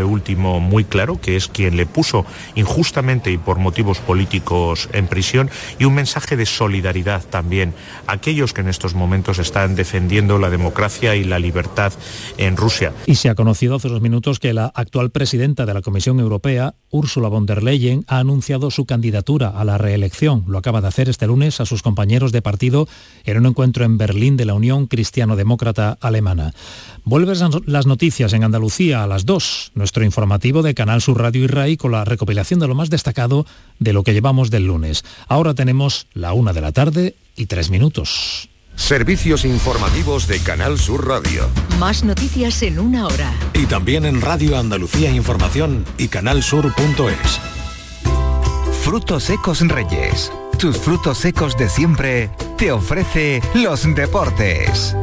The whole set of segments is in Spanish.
último muy claro, que es quien le puso injustamente y por motivos políticos en prisión, y un mensaje de solidaridad también a aquellos que en estos momentos están defendiendo la democracia y la libertad en Rusia. Y se ha conocido hace unos minutos que la actual presidenta de la Comisión Europea, Ursula von der Leyen, ha anunciado su candidatura a la reelección. Lo acaba de hacer este lunes a sus compañeros de partido en un encuentro en Berlín de la Unión Cristiano-Demócrata Alemana. Vuelven las noticias en Andalucía a las 2 nuestro informativo de Canal Sur Radio y RAI con la recopilación de lo más destacado de lo que llevamos del lunes. Ahora tenemos la una de la tarde y tres minutos. Servicios informativos de Canal Sur Radio. Más noticias en una hora. Y también en Radio Andalucía Información y canalsur.es. Frutos secos Reyes. Tus frutos secos de siempre te ofrece los deportes.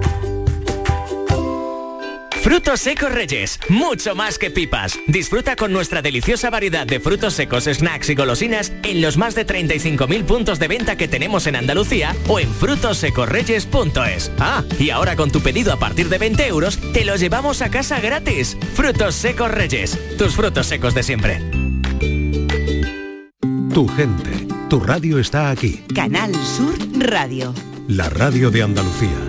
Frutos secos Reyes, mucho más que pipas. Disfruta con nuestra deliciosa variedad de frutos secos, snacks y golosinas en los más de 35.000 puntos de venta que tenemos en Andalucía o en frutosecorreyes.es. Ah, y ahora con tu pedido a partir de 20 euros, te lo llevamos a casa gratis. Frutos secos Reyes, tus frutos secos de siempre. Tu gente, tu radio está aquí. Canal Sur Radio. La radio de Andalucía.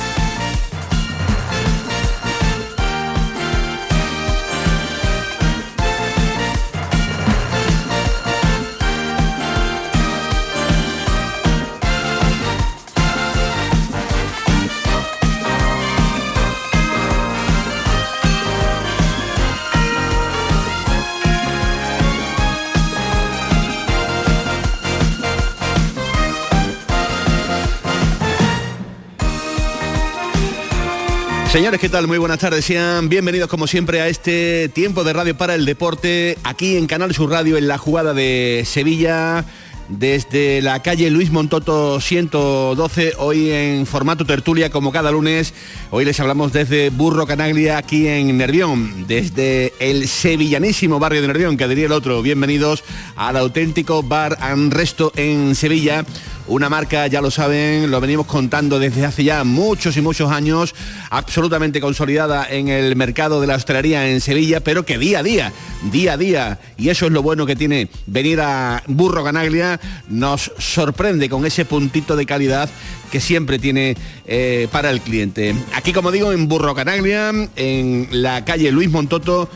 Señores, ¿qué tal? Muy buenas tardes. Sean bienvenidos como siempre a este tiempo de radio para el deporte aquí en Canal Sur Radio en la jugada de Sevilla desde la calle Luis Montoto 112, hoy en formato tertulia como cada lunes. Hoy les hablamos desde Burro Canaglia aquí en Nervión, desde el sevillanísimo barrio de Nervión, que diría el otro. Bienvenidos al auténtico bar and resto en Sevilla una marca, ya lo saben, lo venimos contando desde hace ya muchos y muchos años, absolutamente consolidada en el mercado de la hostelería en Sevilla, pero que día a día, día a día, y eso es lo bueno que tiene venir a Burro Ganaglia, nos sorprende con ese puntito de calidad que siempre tiene eh, para el cliente. Aquí, como digo, en Burro Canaglia, en la calle Luis Montoto,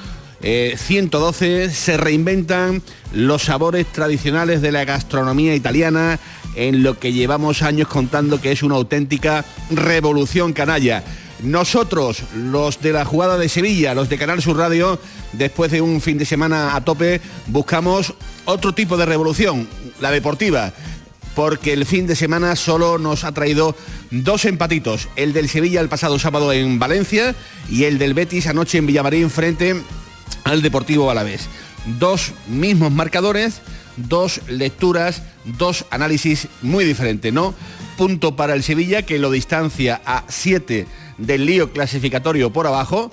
112 eh, se reinventan los sabores tradicionales de la gastronomía italiana en lo que llevamos años contando que es una auténtica revolución canalla. Nosotros, los de la jugada de Sevilla, los de Canal Sur Radio, después de un fin de semana a tope, buscamos otro tipo de revolución, la deportiva porque el fin de semana solo nos ha traído dos empatitos, el del Sevilla el pasado sábado en Valencia y el del Betis anoche en Villamarín frente al Deportivo Alavés. Dos mismos marcadores, dos lecturas, dos análisis muy diferentes, ¿no? Punto para el Sevilla que lo distancia a 7 del lío clasificatorio por abajo.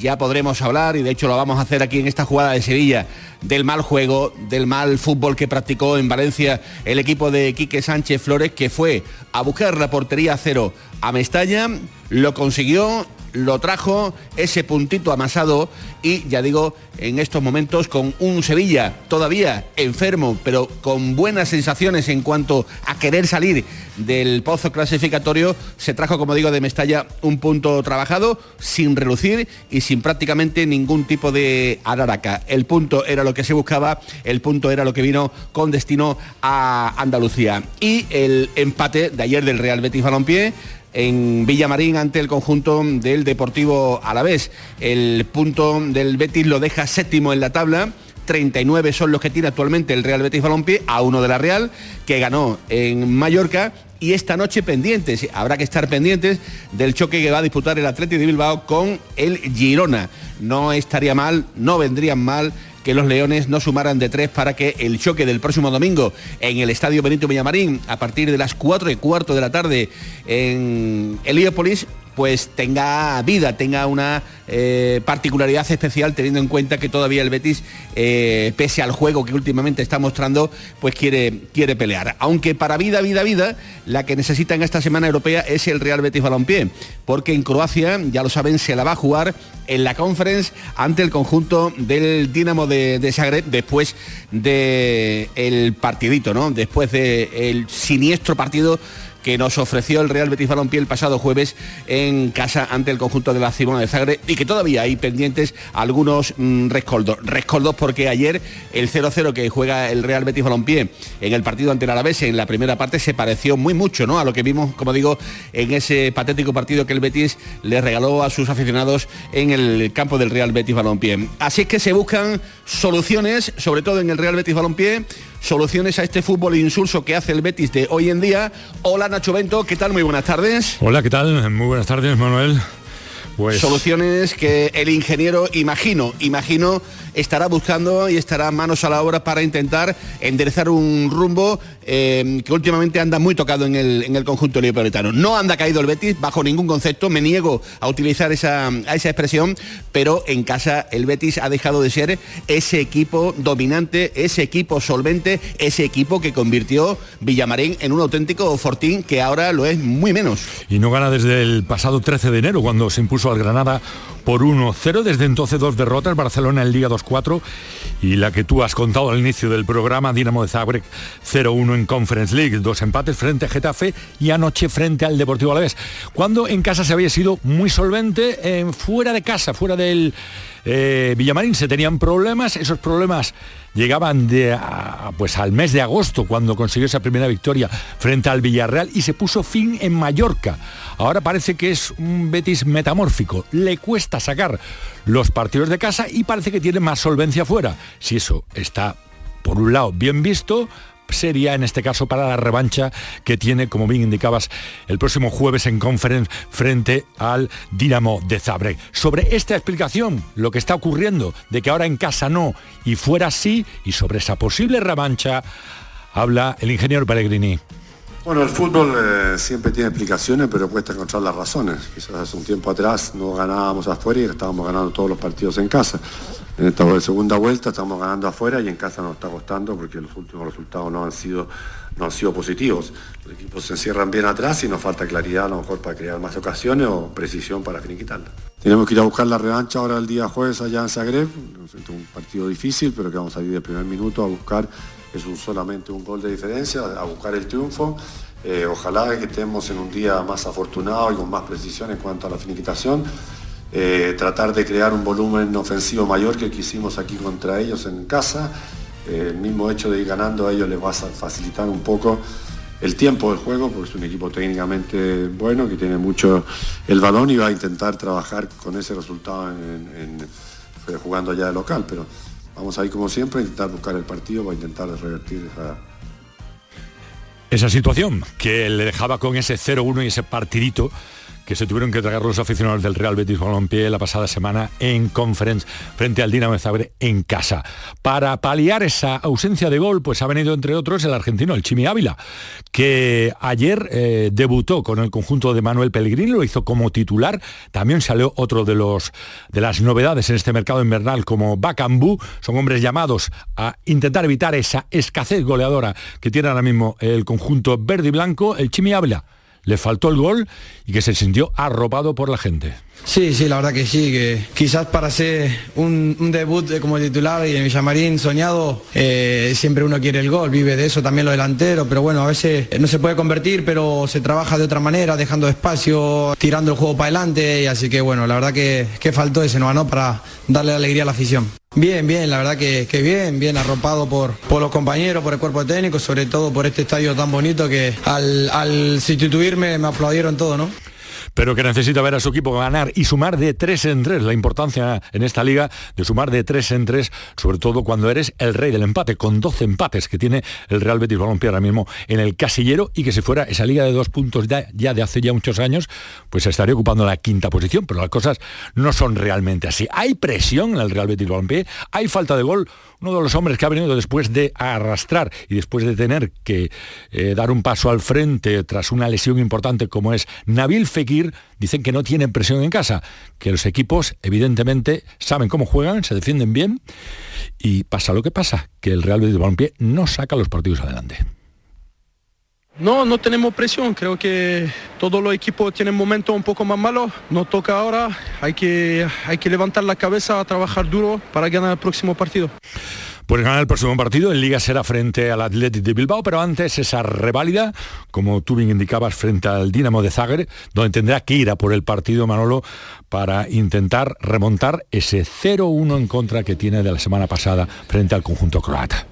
Ya podremos hablar, y de hecho lo vamos a hacer aquí en esta jugada de Sevilla, del mal juego, del mal fútbol que practicó en Valencia el equipo de Quique Sánchez Flores, que fue a buscar la portería cero a Mestalla, lo consiguió lo trajo ese puntito amasado y ya digo, en estos momentos con un Sevilla todavía enfermo, pero con buenas sensaciones en cuanto a querer salir del pozo clasificatorio, se trajo, como digo, de Mestalla un punto trabajado, sin relucir y sin prácticamente ningún tipo de araraca. El punto era lo que se buscaba, el punto era lo que vino con destino a Andalucía. Y el empate de ayer del Real Betis Balompié en Villamarín ante el conjunto del Deportivo Alavés. El punto del Betis lo deja séptimo en la tabla. 39 son los que tiene actualmente el Real Betis Balompié, a uno de la Real, que ganó en Mallorca. Y esta noche pendientes, habrá que estar pendientes del choque que va a disputar el Atlético de Bilbao con el Girona. No estaría mal, no vendrían mal que los Leones no sumaran de tres para que el choque del próximo domingo en el Estadio Benito Villamarín a partir de las 4 y cuarto de la tarde en Heliópolis pues tenga vida, tenga una eh, particularidad especial teniendo en cuenta que todavía el Betis, eh, pese al juego que últimamente está mostrando, pues quiere, quiere pelear. Aunque para vida, vida, vida, la que necesita en esta semana europea es el Real Betis Balompié, porque en Croacia, ya lo saben, se la va a jugar en la conference ante el conjunto del Dinamo de, de Zagreb después del partidito, ¿no? Después del siniestro partido que nos ofreció el Real Betis Balompié el pasado jueves en casa ante el conjunto de la Cibona de Zagreb y que todavía hay pendientes algunos mm, rescoldos. Rescoldos porque ayer el 0-0 que juega el Real Betis Balompié en el partido ante el Alavés en la primera parte se pareció muy mucho ¿no? a lo que vimos, como digo, en ese patético partido que el Betis le regaló a sus aficionados en el campo del Real Betis Balompié. Así es que se buscan soluciones, sobre todo en el Real Betis Balompié, soluciones a este fútbol insulso que hace el Betis de hoy en día. Hola Nacho Bento, ¿qué tal? Muy buenas tardes. Hola, ¿qué tal? Muy buenas tardes, Manuel. Pues... Soluciones que el ingeniero, imagino, imagino, estará buscando y estará manos a la obra para intentar enderezar un rumbo eh, que últimamente anda muy tocado en el, en el conjunto neopolitano. No anda caído el Betis bajo ningún concepto, me niego a utilizar esa, a esa expresión, pero en casa el Betis ha dejado de ser ese equipo dominante, ese equipo solvente, ese equipo que convirtió Villamarín en un auténtico fortín que ahora lo es muy menos. Y no gana desde el pasado 13 de enero cuando se impuso Granada por 1-0. Desde entonces dos derrotas, Barcelona en Liga 2-4 y la que tú has contado al inicio del programa, Dinamo de Zagreb 0-1 en Conference League, dos empates frente a Getafe y anoche frente al Deportivo Alavés. Cuando en casa se había sido muy solvente, fuera de casa, fuera del eh, Villamarín se tenían problemas, esos problemas llegaban de, pues al mes de agosto cuando consiguió esa primera victoria frente al Villarreal y se puso fin en Mallorca. Ahora parece que es un Betis metamórfico, le cuesta sacar los partidos de casa y parece que tiene más solvencia fuera. Si eso está por un lado bien visto, sería en este caso para la revancha que tiene, como bien indicabas, el próximo jueves en conference frente al Dinamo de Zagreb. Sobre esta explicación, lo que está ocurriendo, de que ahora en casa no y fuera sí, y sobre esa posible revancha, habla el ingeniero Pellegrini. Bueno, el fútbol eh, siempre tiene explicaciones, pero cuesta encontrar las razones. Quizás hace un tiempo atrás no ganábamos afuera y estábamos ganando todos los partidos en casa. En esta segunda vuelta estamos ganando afuera y en casa nos está costando porque los últimos resultados no han sido, no han sido positivos. Los equipos se encierran bien atrás y nos falta claridad a lo mejor para crear más ocasiones o precisión para finiquitarla. Tenemos que ir a buscar la revancha ahora el día jueves allá en Zagreb. Un partido difícil, pero que vamos a ir de primer minuto a buscar es un, solamente un gol de diferencia, a buscar el triunfo. Eh, ojalá que estemos en un día más afortunado y con más precisión en cuanto a la finiquitación. Eh, tratar de crear un volumen ofensivo mayor que hicimos aquí contra ellos en casa. Eh, el mismo hecho de ir ganando a ellos les va a facilitar un poco el tiempo del juego, porque es un equipo técnicamente bueno, que tiene mucho el balón y va a intentar trabajar con ese resultado jugando allá de local. Pero Vamos a ir como siempre a intentar buscar el partido para intentar revertir esa, esa situación que le dejaba con ese 0-1 y ese partidito que se tuvieron que tragar los aficionados del Real Betis Balompié la pasada semana en conference frente al Dinamo de Zagreb en casa. Para paliar esa ausencia de gol, pues ha venido entre otros el argentino, el Chimi Ávila, que ayer eh, debutó con el conjunto de Manuel Pellegrini, lo hizo como titular. También salió otro de, los, de las novedades en este mercado invernal como Bacambú. Son hombres llamados a intentar evitar esa escasez goleadora que tiene ahora mismo el conjunto verde y blanco, el Chimi Ávila le faltó el gol y que se sintió arropado por la gente. Sí, sí, la verdad que sí, que quizás para hacer un, debut como titular y en Villamarín soñado, eh, siempre uno quiere el gol, vive de eso también lo delantero, pero bueno, a veces no se puede convertir, pero se trabaja de otra manera, dejando espacio, tirando el juego para adelante, y así que bueno, la verdad que, que faltó ese no, ¿no? Para darle alegría a la afición. Bien, bien, la verdad que, bien, bien arropado por, por los compañeros, por el cuerpo técnico, sobre todo por este estadio tan bonito que al, al sustituirme me aplaudieron todo, ¿no? Pero que necesita ver a su equipo ganar y sumar de tres en tres. La importancia en esta liga de sumar de tres en tres, sobre todo cuando eres el rey del empate, con 12 empates que tiene el Real Betis Balompié ahora mismo en el casillero y que si fuera esa liga de dos puntos ya, de hace ya muchos años, pues estaría ocupando la quinta posición, pero las cosas no son realmente así. Hay presión en el Real Betis Balompié, hay falta de gol uno de los hombres que ha venido después de arrastrar y después de tener que eh, dar un paso al frente tras una lesión importante como es Nabil Fekir, dicen que no tienen presión en casa, que los equipos evidentemente saben cómo juegan, se defienden bien y pasa lo que pasa, que el Real Betis Balompié no saca los partidos adelante. No, no tenemos presión. Creo que todos los equipos tienen momentos un poco más malos. No toca ahora. Hay que, hay que levantar la cabeza, trabajar duro para ganar el próximo partido. Pues ganar el próximo partido en Liga será frente al Athletic de Bilbao, pero antes esa reválida, como tú bien indicabas, frente al Dinamo de Zagreb, donde tendrá que ir a por el partido Manolo para intentar remontar ese 0-1 en contra que tiene de la semana pasada frente al conjunto croata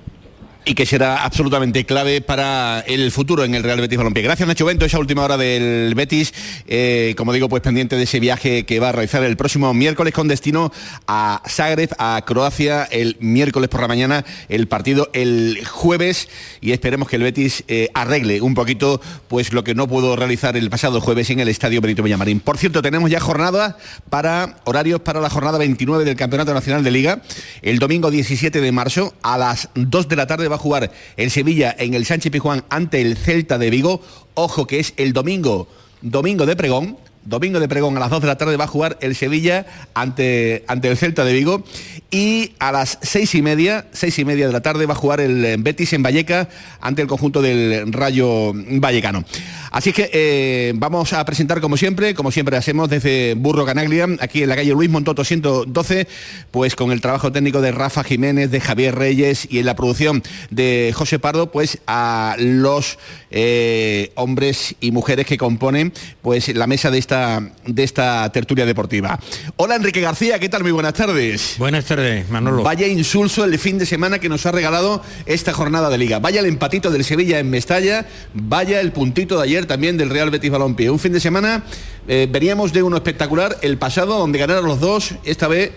y que será absolutamente clave para el futuro en el Real Betis Balompié. Gracias Nacho Bento, esa última hora del Betis, eh, como digo, pues pendiente de ese viaje que va a realizar el próximo miércoles con destino a Zagreb, a Croacia, el miércoles por la mañana, el partido el jueves y esperemos que el Betis eh, arregle un poquito pues lo que no pudo realizar el pasado jueves en el Estadio Benito Villamarín. Por cierto, tenemos ya jornada para horarios para la jornada 29 del Campeonato Nacional de Liga, el domingo 17 de marzo a las 2 de la tarde jugar el Sevilla en el Sánchez Pijuán ante el Celta de Vigo. Ojo que es el domingo, domingo de pregón. Domingo de pregón a las 2 de la tarde va a jugar el Sevilla ante, ante el Celta de Vigo y a las seis y media, seis y media de la tarde va a jugar el Betis en Valleca ante el conjunto del Rayo Vallecano. Así que eh, vamos a presentar como siempre, como siempre hacemos desde Burro Canaglia, aquí en la calle Luis Montoto 112, pues con el trabajo técnico de Rafa Jiménez, de Javier Reyes y en la producción de José Pardo, pues a los eh, hombres y mujeres que componen pues la mesa de esta, de esta tertulia deportiva. Hola Enrique García, ¿qué tal? Muy buenas tardes. Buenas tardes, Manolo. Vaya insulso el fin de semana que nos ha regalado esta jornada de liga. Vaya el empatito del Sevilla en Mestalla, vaya el puntito de ayer también del Real Betis Balompié. Un fin de semana eh, veníamos de uno espectacular el pasado donde ganaron los dos, esta vez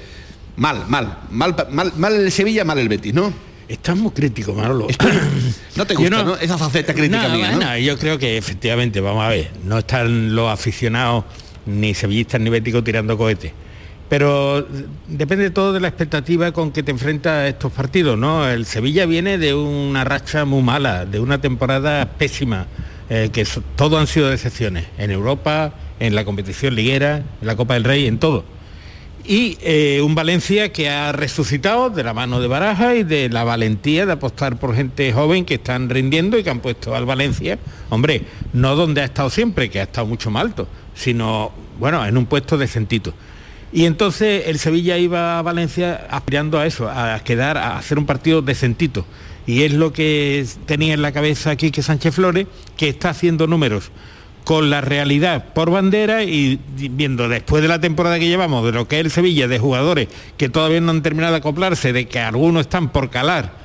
mal, mal, mal, mal, mal el Sevilla, mal el Betis, ¿no? Estás muy crítico, Manolo. no te gusta, no, Esa faceta crítica mía, ¿no? yo creo que efectivamente, vamos a ver, no están los aficionados ni sevillistas ni béticos tirando cohetes. Pero depende todo de la expectativa con que te enfrentas estos partidos, ¿no? El Sevilla viene de una racha muy mala, de una temporada pésima. Eh, que todo han sido decepciones, en Europa, en la competición liguera, en la Copa del Rey, en todo. Y eh, un Valencia que ha resucitado de la mano de Baraja y de la valentía de apostar por gente joven que están rindiendo y que han puesto al Valencia, hombre, no donde ha estado siempre, que ha estado mucho más alto, sino, bueno, en un puesto decentito. Y entonces el Sevilla iba a Valencia aspirando a eso, a quedar, a hacer un partido decentito. Y es lo que tenía en la cabeza aquí que Sánchez Flores, que está haciendo números con la realidad por bandera y viendo después de la temporada que llevamos, de lo que es el Sevilla, de jugadores que todavía no han terminado de acoplarse, de que algunos están por calar,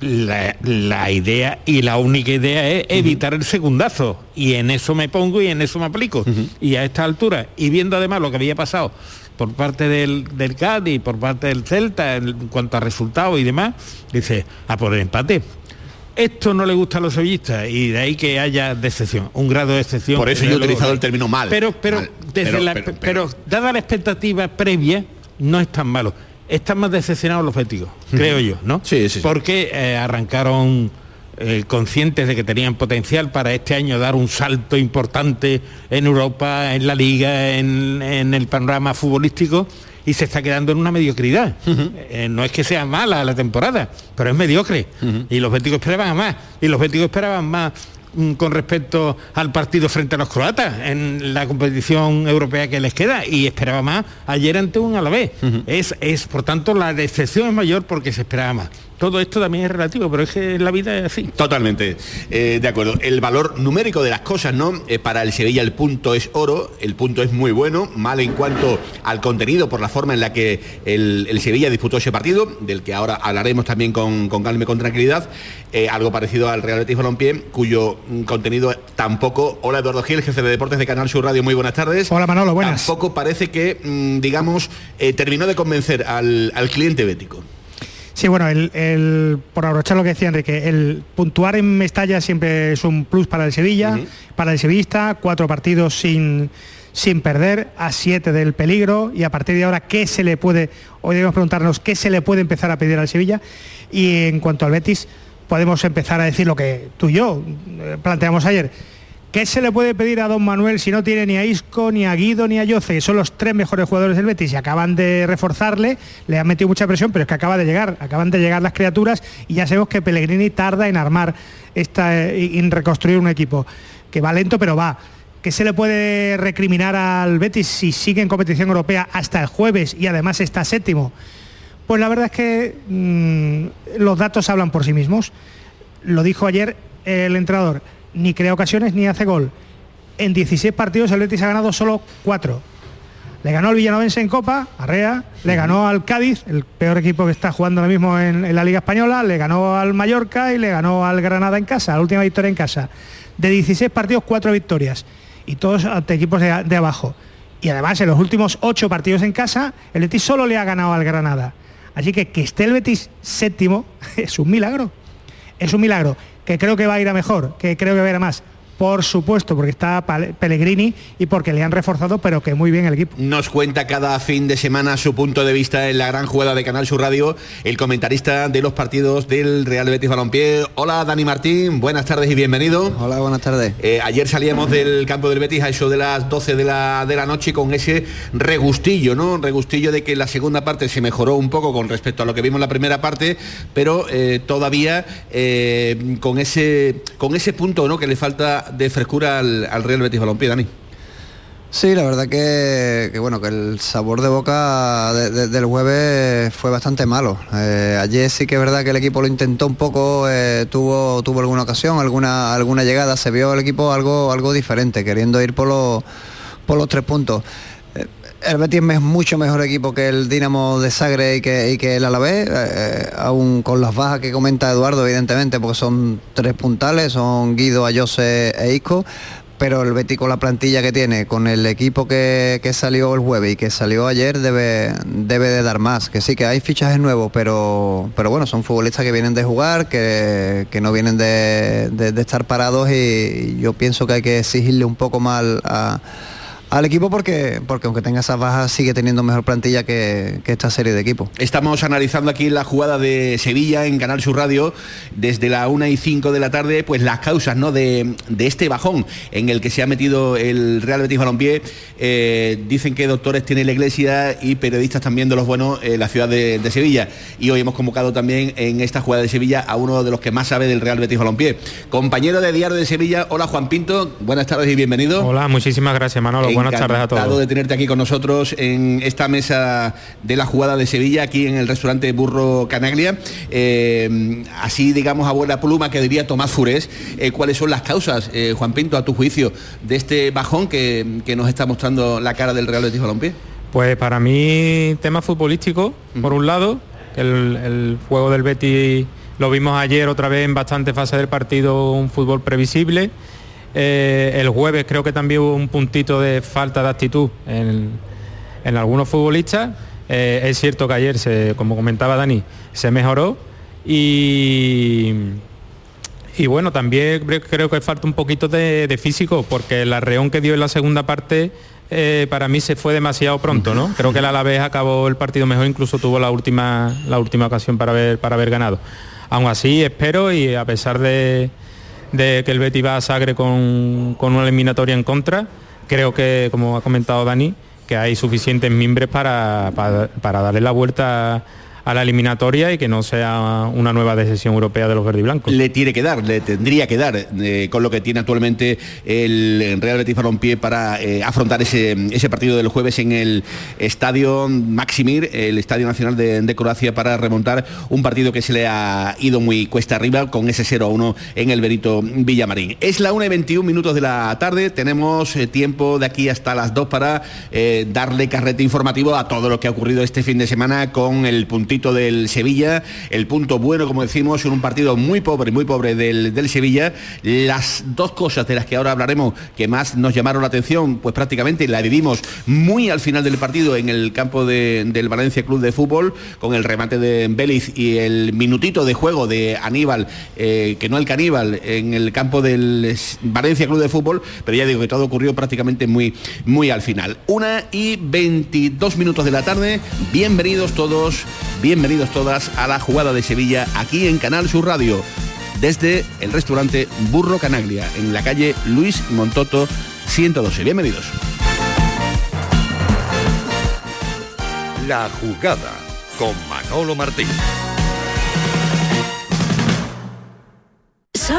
la, idea y la única idea es evitar el segundazo. Y en eso me pongo y en eso me aplico. Y a esta altura, y viendo además lo que había pasado por parte del, del Cádiz, por parte del Celta, en cuanto a resultados y demás, dice, a por el empate. Esto no le gusta a los sevillistas y de ahí que haya decepción, un grado de excepción. Por eso yo he utilizado el término mal. Pero, pero, pero, dada la expectativa previa, no es tan malo. Están más decepcionados los féticos, creo yo, ¿no? Sí, sí. Porque eh, arrancaron eh, conscientes de que tenían potencial para este año dar un salto importante en Europa, en la liga, en, el panorama futbolístico y se está quedando en una mediocridad. Eh, no es que sea mala la temporada, pero es mediocre. Y los béticos esperaban más. Y los béticos esperaban más con respecto al partido frente a los croatas en la competición europea que les queda y esperaba más ayer ante un Alavés. es, es, por tanto, la decepción es mayor porque se esperaba más todo esto también es relativo, pero es que la vida es así. Totalmente, eh, de acuerdo. El valor numérico de las cosas, ¿no? Eh, para el Sevilla el punto es oro, el punto es muy bueno, mal en cuanto al contenido por la forma en la que el, Sevilla disputó ese partido, del que ahora hablaremos también con, con calma y con tranquilidad, eh, algo parecido al Real Betis Balompié, cuyo mm, contenido tampoco... Hola Eduardo Gil, jefe de deportes de Canal Sur Radio, muy buenas tardes. Hola Manolo, buenas. Tampoco parece que, mm, digamos, terminó de convencer al, al cliente bético. Sí, bueno, el, por abrochar lo que decía Enrique, el puntuar en Mestalla siempre es un plus para el Sevilla, para el sevillista, cuatro partidos sin, sin perder a 7 del peligro y a partir de ahora qué se le puede, hoy debemos preguntarnos qué se le puede empezar a pedir al Sevilla y en cuanto al Betis podemos empezar a decir lo que tú y yo eh, planteamos ayer. ¿Qué se le puede pedir a Don Manuel si no tiene ni a Isco, ni a Guido, ni a Yoce? Son los tres mejores jugadores del Betis y acaban de reforzarle, le han metido mucha presión, pero es que acaba de llegar, acaban de llegar las criaturas y ya sabemos que Pellegrini tarda en armar esta, eh, en reconstruir un equipo, que va lento pero va. ¿Qué se le puede recriminar al Betis si sigue en competición europea hasta el jueves y además está séptimo? Pues la verdad es que mm, los datos hablan por sí mismos. Lo dijo ayer el entrenador ni crea ocasiones ni hace gol. En 16 partidos el Betis ha ganado solo 4. Le ganó al Villanovense en Copa, Arrea, le ganó al Cádiz, el peor equipo que está jugando ahora mismo en, la Liga Española, le ganó al Mallorca y le ganó al Granada en casa, la última victoria en casa. De 16 partidos, 4 victorias. Y todos ante equipos de, de abajo. Y además en los últimos 8 partidos en casa, el Betis solo le ha ganado al Granada. Así que que esté el Betis séptimo es un milagro. Es un milagro que creo que va a ir a mejor, que creo que va a ir a más por supuesto, porque está Pellegrini y porque le han reforzado, pero que muy bien el equipo. Nos cuenta cada fin de semana su punto de vista en la gran jugada de Canal Sur Radio, el comentarista de los partidos del Real Betis Balompié. Hola Dani Martín, buenas tardes y bienvenido. Hola, buenas tardes. Eh, ayer salíamos del campo del Betis a eso de las 12 de la, de la noche con ese regustillo, ¿no? Regustillo de que la segunda parte se mejoró un poco con respecto a lo que vimos en la primera parte, pero eh, todavía eh, con, ese, con ese punto ¿no? que le falta de frescura al, Real Betis Balompié, Dani. Sí, la verdad que, bueno, que el sabor de boca del jueves fue bastante malo. Eh, ayer sí que es verdad que el equipo lo intentó un poco, eh, tuvo, tuvo alguna ocasión, alguna, alguna llegada, se vio el equipo algo, algo diferente, queriendo ir por por los tres puntos. El Betis es mucho mejor equipo que el Dinamo de Sagre y que, que el Alavés, eh, aún con las bajas que comenta Eduardo, evidentemente, porque son tres puntales, son Guido, Ayose e Isco, pero el Betis con la plantilla que tiene, con el equipo que, salió el jueves y que salió ayer, debe, debe de dar más. Que sí, que hay fichajes nuevos, pero, pero bueno, son futbolistas que vienen de jugar, que, no vienen de, de, estar parados y yo pienso que hay que exigirle un poco más a al equipo porque, porque aunque tenga esas bajas sigue teniendo mejor plantilla que, esta serie de equipos. Estamos analizando aquí la jugada de Sevilla en Canal Sur Radio desde la 1 y 5 de la tarde, pues las causas ¿no? de, este bajón en el que se ha metido el Real Betis Balompié. Eh, dicen que doctores tiene la iglesia y periodistas también de los buenos en la ciudad de, Sevilla. Y hoy hemos convocado también en esta jugada de Sevilla a uno de los que más sabe del Real Betis Balompié. Compañero de Diario de Sevilla, hola Juan Pinto, buenas tardes y bienvenido. Hola, muchísimas gracias Manolo buenas tardes a todos. de tenerte aquí con nosotros en esta mesa de la jugada de Sevilla, aquí en el restaurante Burro Canaglia. Eh, así, digamos, a buena pluma que diría Tomás Furés, eh, ¿cuáles son las causas, eh, Juan Pinto, a tu juicio, de este bajón que, nos está mostrando la cara del Real Betis Balompié? Pues para mí, tema futbolístico, por un lado, el, el juego del Betis lo vimos ayer otra vez en bastante fase del partido, un fútbol previsible eh, el jueves creo que también hubo un puntito de falta de actitud en, algunos futbolistas. Eh, es cierto que ayer, se, como comentaba Dani, se mejoró y, y bueno, también creo que falta un poquito de, físico porque la reón que dio en la segunda parte eh, para mí se fue demasiado pronto, ¿no? Creo que el Alavés acabó el partido mejor, incluso tuvo la última, la última ocasión para haber, para haber ganado. Aún así, espero y a pesar de, de que el Betis va a Sagre con, con una eliminatoria en contra. Creo que, como ha comentado Dani, que hay suficientes mimbres para, para darle la vuelta a la eliminatoria y que no sea una nueva decisión europea de los verdes y blancos. Le tiene que dar, le tendría que dar, eh, con lo que tiene actualmente el Real Betis Balompié para eh, afrontar ese, ese, partido del jueves en el Estadio Maximir, el Estadio Nacional de, Croacia, para remontar un partido que se le ha ido muy cuesta arriba con ese 0 a 1 en el Benito Villamarín. Es la 1 y 21 minutos de la tarde, tenemos eh, tiempo de aquí hasta las 2 para darle carrete informativo a todo lo que ha ocurrido este fin de semana con el puntito del Sevilla, el punto bueno, como decimos, en un partido muy pobre, muy pobre del, del Sevilla. Las dos cosas de las que ahora hablaremos que más nos llamaron la atención, pues prácticamente la vivimos muy al final del partido en el campo del Valencia Club de Fútbol, con el remate de Vélez y el minutito de juego de Aníbal, eh, que no el caníbal, en el campo del Valencia Club de Fútbol, pero ya digo que todo ocurrió prácticamente muy, muy al final. Una y 22 minutos de la tarde, bienvenidos todos, bienvenidos todas a la jugada de Sevilla aquí en Canal Sur Radio desde el restaurante Burro Canaglia, en la calle Luis Montoto 112. Bienvenidos. La jugada con Manolo Martín.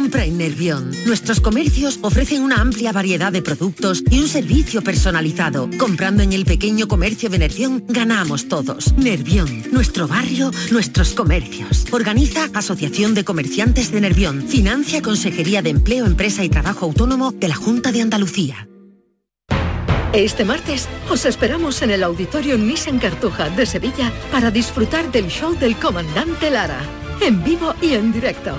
Compra en Nervión. Nuestros comercios ofrecen una amplia variedad de productos y un servicio personalizado. Comprando en el pequeño comercio de Nervión, ganamos todos. Nervión, nuestro barrio, nuestros comercios. Organiza Asociación de Comerciantes de Nervión. Financia Consejería de Empleo, Empresa y Trabajo Autónomo de la Junta de Andalucía. Este martes os esperamos en el Auditorio Nissan Cartuja de Sevilla para disfrutar del show del comandante Lara, en vivo y en directo.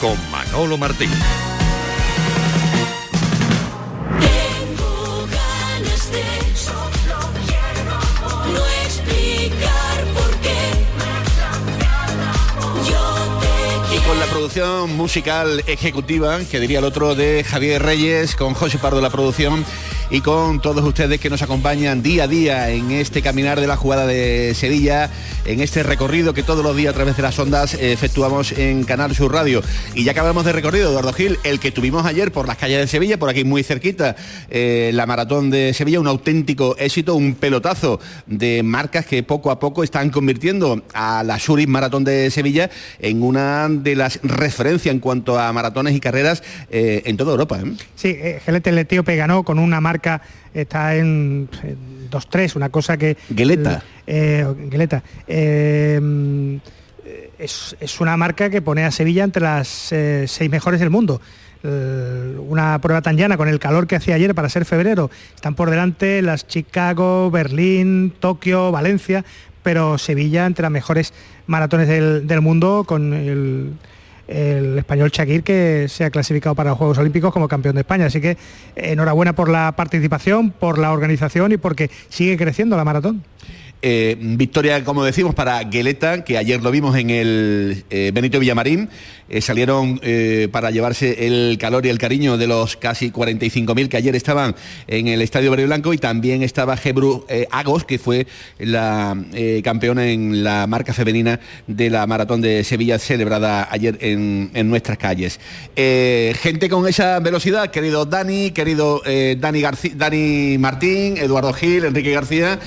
con Manolo Martín. Tengo ganas de no explicar por qué. Yo te Y con la producción musical ejecutiva, que diría el otro, de Javier Reyes, con José Pardo la producción y con todos ustedes que nos acompañan día a día en este caminar de la jugada de Sevilla, en este recorrido que todos los días a través de las ondas efectuamos en Canal Sur Radio. Y ya acabamos de recorrido, Eduardo Gil, el que tuvimos ayer por las calles de Sevilla, por aquí muy cerquita, eh, la maratón de Sevilla, un auténtico éxito, un pelotazo de marcas que poco a poco están convirtiendo a la Suris Maratón de Sevilla en una de las referencias en cuanto a maratones y carreras eh, en toda Europa. ¿eh? Sí, Gelete el ganó con una marca, está en, en 2-3, una cosa que... Gueleta. Eh, Gueleta. Eh, es, es una marca que pone a Sevilla entre las eh, seis mejores del mundo. Eh, una prueba tan llana con el calor que hacía ayer para ser febrero. Están por delante las Chicago, Berlín, Tokio, Valencia, pero Sevilla entre las mejores maratones del, del mundo con el, el español Shakir que se ha clasificado para los Juegos Olímpicos como campeón de España. Así que enhorabuena por la participación, por la organización y porque sigue creciendo la maratón. Eh, victoria, como decimos, para Gueleta, que ayer lo vimos en el eh, Benito Villamarín. Eh, salieron para llevarse el calor y el cariño de los casi 45.000 que ayer estaban en el Estadio Verde Blanco y también estaba Gebru Agos, que fue la campeona en la marca femenina de la Maratón de Sevilla celebrada ayer en, en nuestras calles. Gente con esa velocidad, querido Dani, querido Dani, Garci- Dani Martín, Eduardo Gil, Enrique García,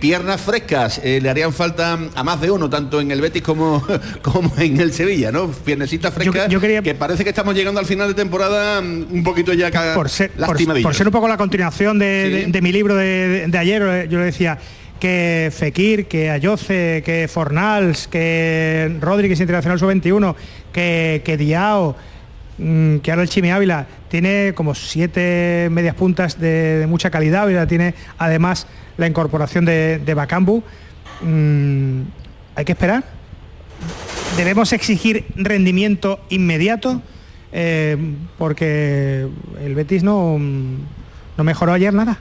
piernas frescas, eh, le harían falta a más de uno, tanto en el Betis como, como en el Sevilla, ¿no? Piernecitas frescas, que parece que estamos llegando al final de temporada mm, un poquito ya ca- por ser, por, por ser un poco la continuación de, de- de mi libro de, de ayer, eh, yo le decía, que Fekir, que Ayoce, que Fornals, que Rodríguez Internacional Sub-21, que, que Diao, mm, que ahora el Chimi Ávila tiene como siete medias puntas de, de mucha calidad, Ávila tiene además la incorporación de, de Bacambu. Mm, ¿Hay que esperar? ¿Debemos exigir rendimiento inmediato? Eh, porque el Betis no, no mejoró ayer nada.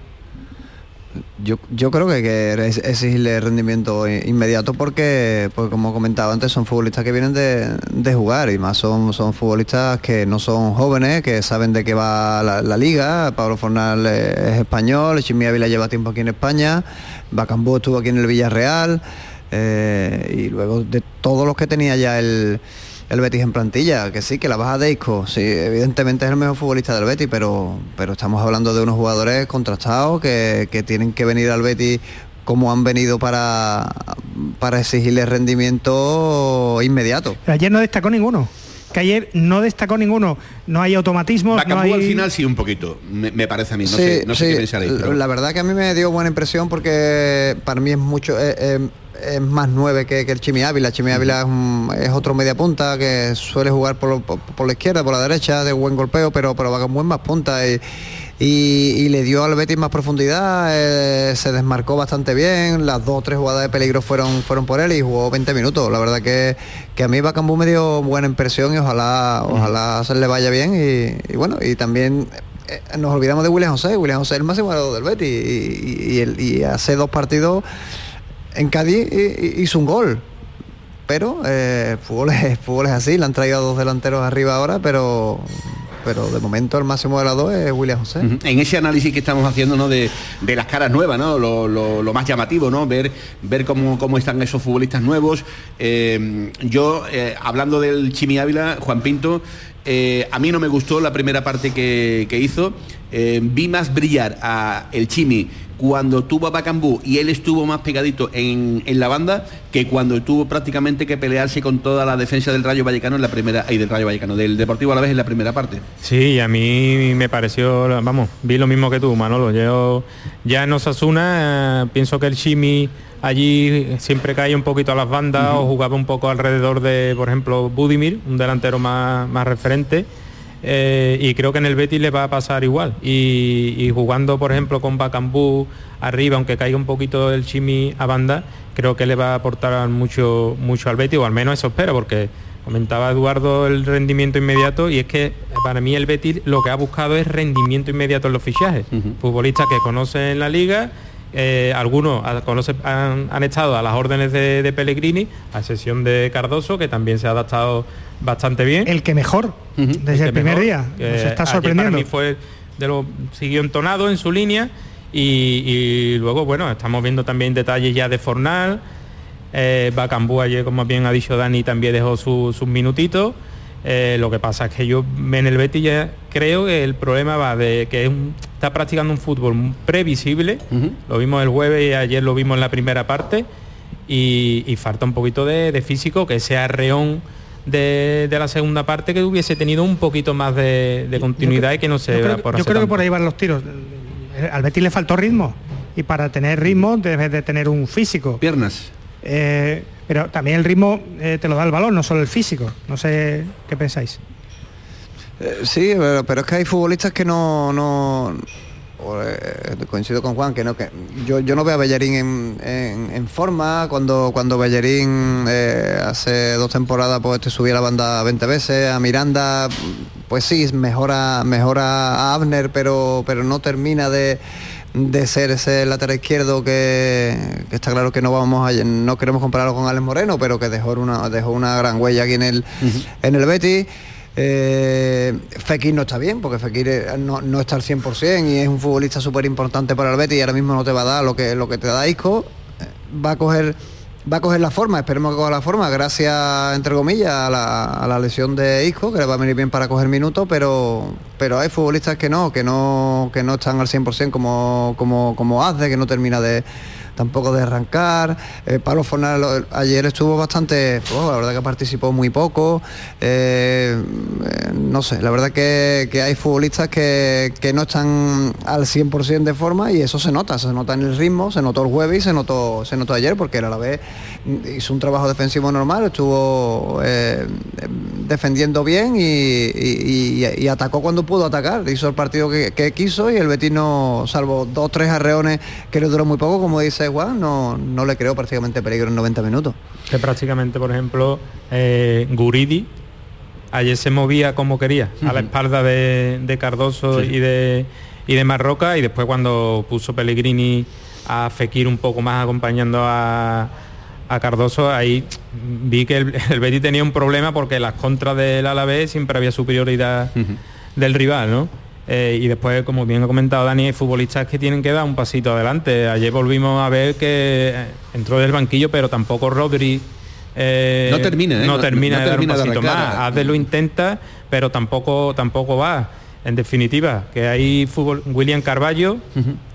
Yo, yo creo que hay que ex- exigirle rendimiento inmediato porque, pues como comentaba antes, son futbolistas que vienen de, de jugar y más son, son futbolistas que no son jóvenes, que saben de qué va la, liga. Pablo Fornal es español, Chimi Ávila lleva tiempo aquí en España, Bacambú estuvo aquí en el Villarreal eh, y luego de todos los que tenía ya el, el Betis en plantilla, que sí, que la baja de Isco, sí, evidentemente es el mejor futbolista del Betis, pero, pero estamos hablando de unos jugadores contrastados que, que tienen que venir al Betis como han venido para, para exigirle rendimiento inmediato. Pero ayer no destacó ninguno. Que ayer no destacó ninguno. No hay automatismos, no hay... al final sí un poquito, me, me parece a mí, no Sí, sé, no sé sí, qué pensaréis. pero- La verdad que a mí me dio buena impresión porque para mí es mucho eh, eh, es más nueve que, que el Chimi Ávila. Chimi Ávila es, un- es otro media punta que suele jugar por, lo- por- por la izquierda, por la derecha, de buen golpeo, pero, pero Bacambú es más punta. Y, y- y le dio al Betis más profundidad, eh, se desmarcó bastante bien, las dos o tres jugadas de peligro fueron, fueron por él y jugó 20 minutos. La verdad que, que a mí Bacambú me dio buena impresión y ojalá, ojalá se le vaya bien. Y, y bueno, y también eh, nos olvidamos de William José, William José es el máximo goleador del Betis. Y, y hace dos partidos en Cádiz hi- hi- hizo un gol. Pero eh, fútbol, es, fútbol es así, le han traído dos delanteros arriba ahora, pero pero de momento el máximo goleador es William José. En ese análisis que estamos haciendo ¿no? de, de las caras nuevas, ¿no? lo más llamativo, ¿no? ver, ver cómo, cómo están esos futbolistas nuevos. Eh, yo, eh, hablando del Chimi Ávila, Juan Pinto, eh, a mí no me gustó la primera parte que, que hizo. Eh, vi más brillar a el Chimi cuando tuvo a Bacambú y él estuvo más pegadito en, en la banda que cuando tuvo prácticamente que pelearse con toda la defensa del Rayo Vallecano en la primera y del Rayo Vallecano, del Deportivo a la vez en la primera parte. Sí, a mí me pareció, vamos, vi lo mismo que tú, Manolo. Yo ya en Osasuna eh, pienso que el Chimi allí siempre caía un poquito a las bandas o jugaba un poco alrededor de, por ejemplo, Budimir, un delantero más, más referente. Eh, y creo que en el Betis le va a pasar igual. Y, y jugando, por ejemplo, con Bacambú arriba, aunque caiga un poquito el Chimi a banda, creo que le va a aportar mucho, mucho al Betis, o al menos eso espero, porque comentaba Eduardo el rendimiento inmediato y es que para mí el Betis lo que ha buscado es rendimiento inmediato en los fichajes. Futbolistas que conocen la liga, eh, algunos a- conoce- han, han estado a las órdenes de, de Pellegrini, a excepción de Cardoso, que también se ha adaptado bastante bien. El que mejor, desde el, primer día. Nos está sorprendiendo. Para mí fue de lo siguió entonado en su línea y, y luego bueno estamos viendo también detalles ya de Fornal. Eh, Bacambú ayer, como bien ha dicho Dani, también dejó su- sus minutitos. Eh, lo que pasa es que yo en el Betis ya creo que el problema va de que es un- está practicando un fútbol previsible. Lo vimos el jueves y ayer lo vimos en la primera parte. Y, y falta un poquito de, de físico, que sea reón de, de la segunda parte, que hubiese tenido un poquito más de, de continuidad y que no se Yo creo, que- por yo creo que por ahí van los tiros. Al Betis le faltó ritmo. Y para tener ritmo debes de tener un físico. Piernas. pero también el ritmo eh, te lo da el balón, no solo el físico. No sé qué pensáis. Eh, sí, pero, pero es que hay futbolistas que no, no o, eh, coincido con Juan que no que yo, yo no veo a Bellerín en, en- en forma. Cuando cuando Bellerín eh, hace dos temporadas pues te subía la banda 20 veces a Miranda pues sí mejora mejora a Abner pero pero no termina de de ser ese lateral izquierdo que, que está claro que no vamos a, no queremos compararlo con Alex Moreno pero que dejó una dejó una gran huella aquí en el en el Betis eh, Fekir no está bien, porque Fekir eh, no, no está al 100% y es un futbolista súper importante para el Betis y ahora mismo no te va a dar lo que, lo que te da Isco. Eh, Va a coger va a coger la forma, esperemos que coja la forma, gracias, entre comillas, a la, a la lesión de Isco, que le va a venir bien para coger minutos, pero pero hay futbolistas que no, que no, que no están al 100% como, como, como Azde, que no termina de, tampoco de arrancar. Eh, Pablo Fornal ayer estuvo bastante, oh, la verdad que participó muy poco. Eh, no sé, la verdad que, hay futbolistas que, que, no están al 100% de forma y eso se nota, se nota en el ritmo, se notó el jueves y se notó, se notó ayer porque era la vez hizo un trabajo defensivo normal, estuvo eh, defendiendo bien y, atacó cuando pudo atacar, hizo el partido que, quiso y el Betis no, salvo dos tres arreones que le duró muy poco, como dice Juan, no, no le creó prácticamente peligro en 90 minutos. Que prácticamente, por ejemplo, eh, Guridi ayer se movía como quería, a la espalda de, Cardoso y de y de Marroca y después cuando puso Pellegrini a Fekir un poco más acompañando a, Cardoso, ahí vi que el, el, Betis tenía un problema porque las contras del Alavés siempre había superioridad del rival, ¿no? Eh, y después, como bien ha comentado Dani, hay futbolistas que tienen que dar un pasito adelante. Ayer volvimos a ver que entró del banquillo, pero tampoco Rodri eh, no termina, ¿eh? no, termina de dar un pasito más. Hazde lo intenta, pero tampoco tampoco va. En definitiva, que hay fútbol William Carballo,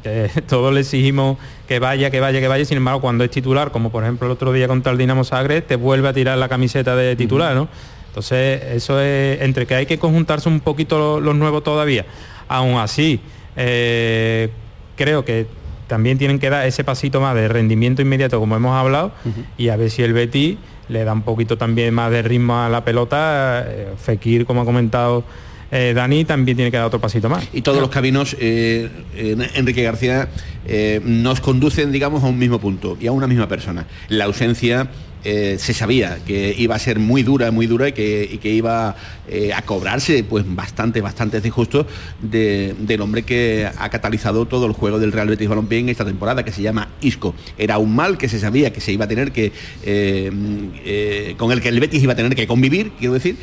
que todos le exigimos que vaya, que vaya, que vaya, sin embargo, cuando es titular, como por ejemplo el otro día contra el Dinamo Zagreb, te vuelve a tirar la camiseta de titular, ¿no? Entonces, eso es entre que hay que conjuntarse un poquito los, nuevos todavía. Aún así, eh, creo que también tienen que dar ese pasito más de rendimiento inmediato, como hemos hablado, y a ver si el Betty le da un poquito también más de ritmo a la pelota. Eh, Fekir, como ha comentado eh, Dani también tiene que dar otro pasito más. Y todos los caminos, eh, Enrique García, eh, nos conducen, digamos, a un mismo punto y a una misma persona. La ausencia se sabía que iba a ser muy dura, muy dura y que, iba a cobrarse pues bastante, bastante disgusto de, del hombre que ha catalizado todo el juego del Real Betis Balompié en esta temporada, que se llama Isco. Era un mal que se sabía que se iba a tener que, con el que el Betis iba a tener que convivir, quiero decir,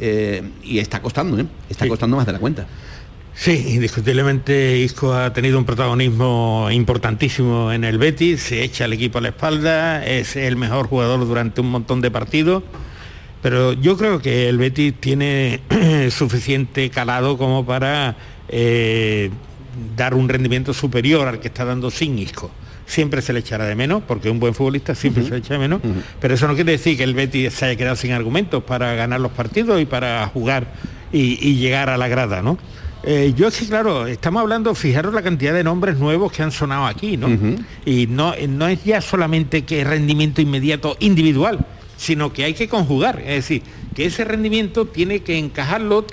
eh, y está costando, ¿eh? está costando más de la cuenta. Sí, indiscutiblemente Isco ha tenido un protagonismo importantísimo en el Betis, se echa el equipo a la espalda, es el mejor jugador durante un montón de partidos, pero yo creo que el Betis tiene suficiente calado como para eh, dar un rendimiento superior al que está dando sin Isco siempre se le echará de menos, porque un buen futbolista siempre se le echa de menos, pero eso no quiere decir que el Betis se haya quedado sin argumentos para ganar los partidos y para jugar y, llegar a la grada, ¿no? Eh, yo sí, claro, estamos hablando, fijaros la cantidad de nombres nuevos que han sonado aquí, ¿no? Y no, no es ya solamente que rendimiento inmediato individual, sino que hay que conjugar, es decir, que ese rendimiento tiene que encajarlo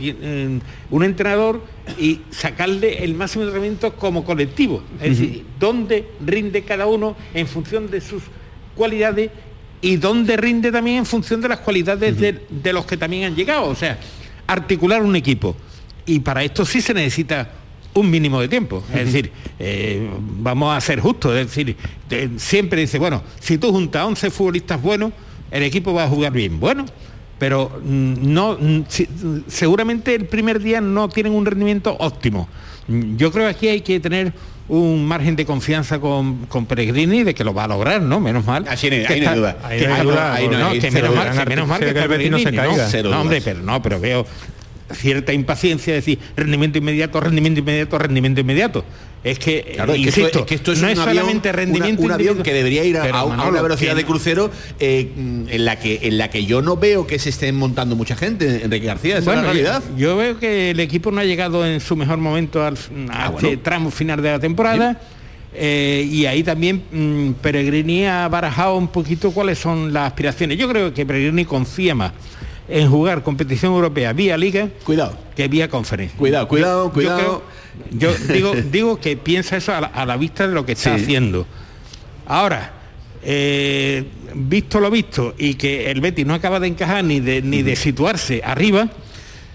un entrenador y sacarle el máximo de rendimiento como colectivo. Es decir, dónde rinde cada uno en función de sus cualidades y dónde rinde también en función de las cualidades de, los que también han llegado. O sea, articular un equipo. Y para esto sí se necesita un mínimo de tiempo. Es decir, eh, vamos a ser justos. Es decir, siempre dice, bueno, si tú juntas 11 futbolistas buenos, el equipo va a jugar bien. Bueno, pero mm, no mm, seguramente el primer día no tienen un rendimiento óptimo. Mm, yo creo que aquí hay que tener un margen de confianza con, con Peregrini de que lo va a lograr, ¿no? Menos mal. Así no hay duda. menos mal, menos mal que, que no se caiga. No, hombre, pero no, pero veo cierta impaciencia de decir rendimiento inmediato, rendimiento inmediato, rendimiento inmediato. Es que, claro, insisto, que esto, es no es solamente rendimiento un avión que debería ir a, una velocidad de crucero eh, en la que en la que yo no veo que se estén montando mucha gente, Enrique García, es la realidad. Yo, veo que el equipo no ha llegado en su mejor momento al ah, este tramo final de la temporada. Eh, y ahí también mm, Peregrini ha barajado un poquito cuáles son las aspiraciones. Yo creo que Peregrini confía más en jugar competición europea vía liga cuidado. que vía conferencia. Cuidado cuidado cuidado. yo, digo digo que piensa eso a la, vista de lo que está haciendo. Ahora eh, visto lo visto y que el Betis no acaba de encajar ni de ni de situarse arriba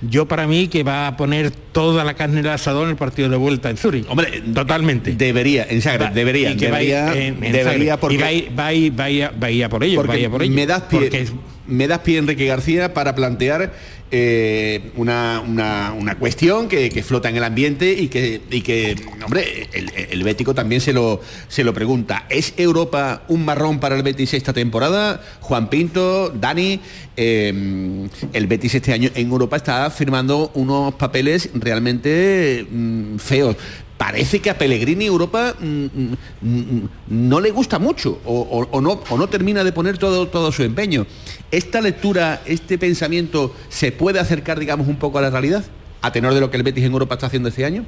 yo para mí que va a poner toda la carne en el asador en el partido de vuelta en Zurich. Hombre, totalmente. Debería, en Zagreb, debería, debería, debería porque va a, ir, va, por ello, porque por ello. Me das pie, porque me das pie Enrique García para plantear eh, una, una, cuestión que, flota en el ambiente y que, y que hombre, el, Bético también se lo, se lo pregunta. ¿Es Europa un marrón para el Betis esta temporada? Juan Pinto, Dani, eh, el Betis este año en Europa está firmando unos papeles realmente mm, feos parece que a Pellegrini Europa mm, mm, mm, no le gusta mucho o, no, o no termina de poner todo, todo su empeño. ¿Esta lectura, este pensamiento se puede acercar, digamos, un poco a la realidad? A tenor de lo que el Betis en Europa está haciendo este año.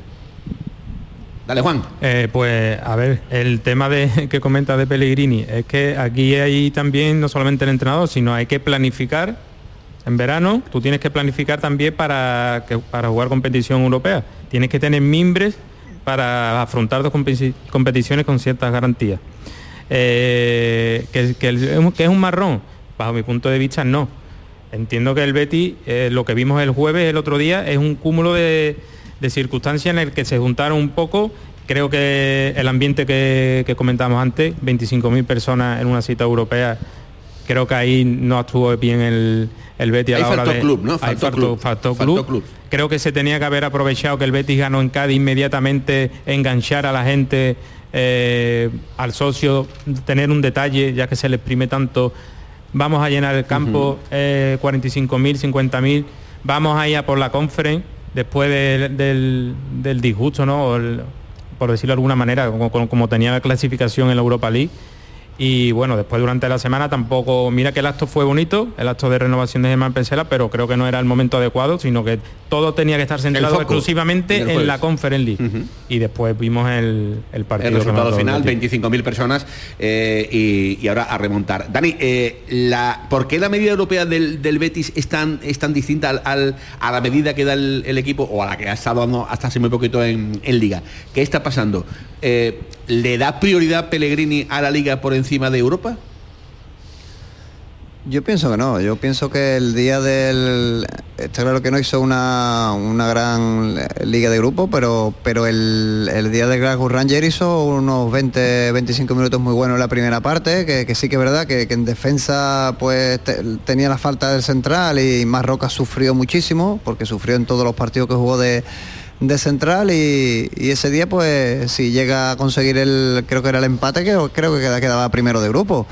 Dale, Juan. Eh, pues a ver, el tema de, que comenta de Pellegrini es que aquí hay también no solamente el entrenador, sino hay que planificar en verano, tú tienes que planificar también para, para jugar competición europea. Tienes que tener mimbres para afrontar dos competi- competiciones con ciertas garantías. Eh, que, que el- que es un marrón, bajo mi punto de vista no. Entiendo que el Betty, eh, lo que vimos el jueves, el otro día, es un cúmulo de, de circunstancias en el que se juntaron un poco. Creo que el ambiente que, que comentábamos antes, 25.000 personas en una cita europea, creo que ahí no actuó bien el, el Betty a la hora faltó de... club, ¿no? ahí Faltó faltó- club. faltó Faltó club. Creo que se tenía que haber aprovechado que el Betis ganó en Cádiz inmediatamente, enganchar a la gente, eh, al socio, tener un detalle, ya que se le exprime tanto. Vamos a llenar el campo, eh, 45.000, 50.000, vamos a ir a por la conference después del, del- del disgusto, ¿no? El- por decirlo de alguna manera, como- como tenía la clasificación en la Europa League. Y bueno, después durante la semana tampoco, mira que el acto fue bonito, el acto de renovación de Germán Pensela, pero creo que no era el momento adecuado, sino que todo tenía que estar centrado exclusivamente en la Conference League. Y después vimos el, el partido. El resultado final, Betis. 25.000 personas eh, y, y ahora a remontar. Dani, eh, la, ¿por qué la medida europea del, del Betis es tan, es tan distinta al, al- a la medida que da el, el equipo o a la que ha estado dando hasta hace muy poquito en, en Liga? ¿Qué está pasando? Eh, ¿Le da prioridad Pellegrini a la Liga por encima de Europa? Yo pienso que no, yo pienso que el día del... Está claro que no hizo una, una gran liga de grupo, pero, pero el, el día de Glasgow Ranger hizo unos 20, 25 minutos muy buenos en la primera parte, que, sí que es verdad que, en defensa pues te- tenía la falta del central y Marroca sufrió muchísimo, porque sufrió en todos los partidos que jugó de, de central y, y ese día pues si llega a conseguir el, creo que era el empate, que creo que queda- quedaba primero de grupo.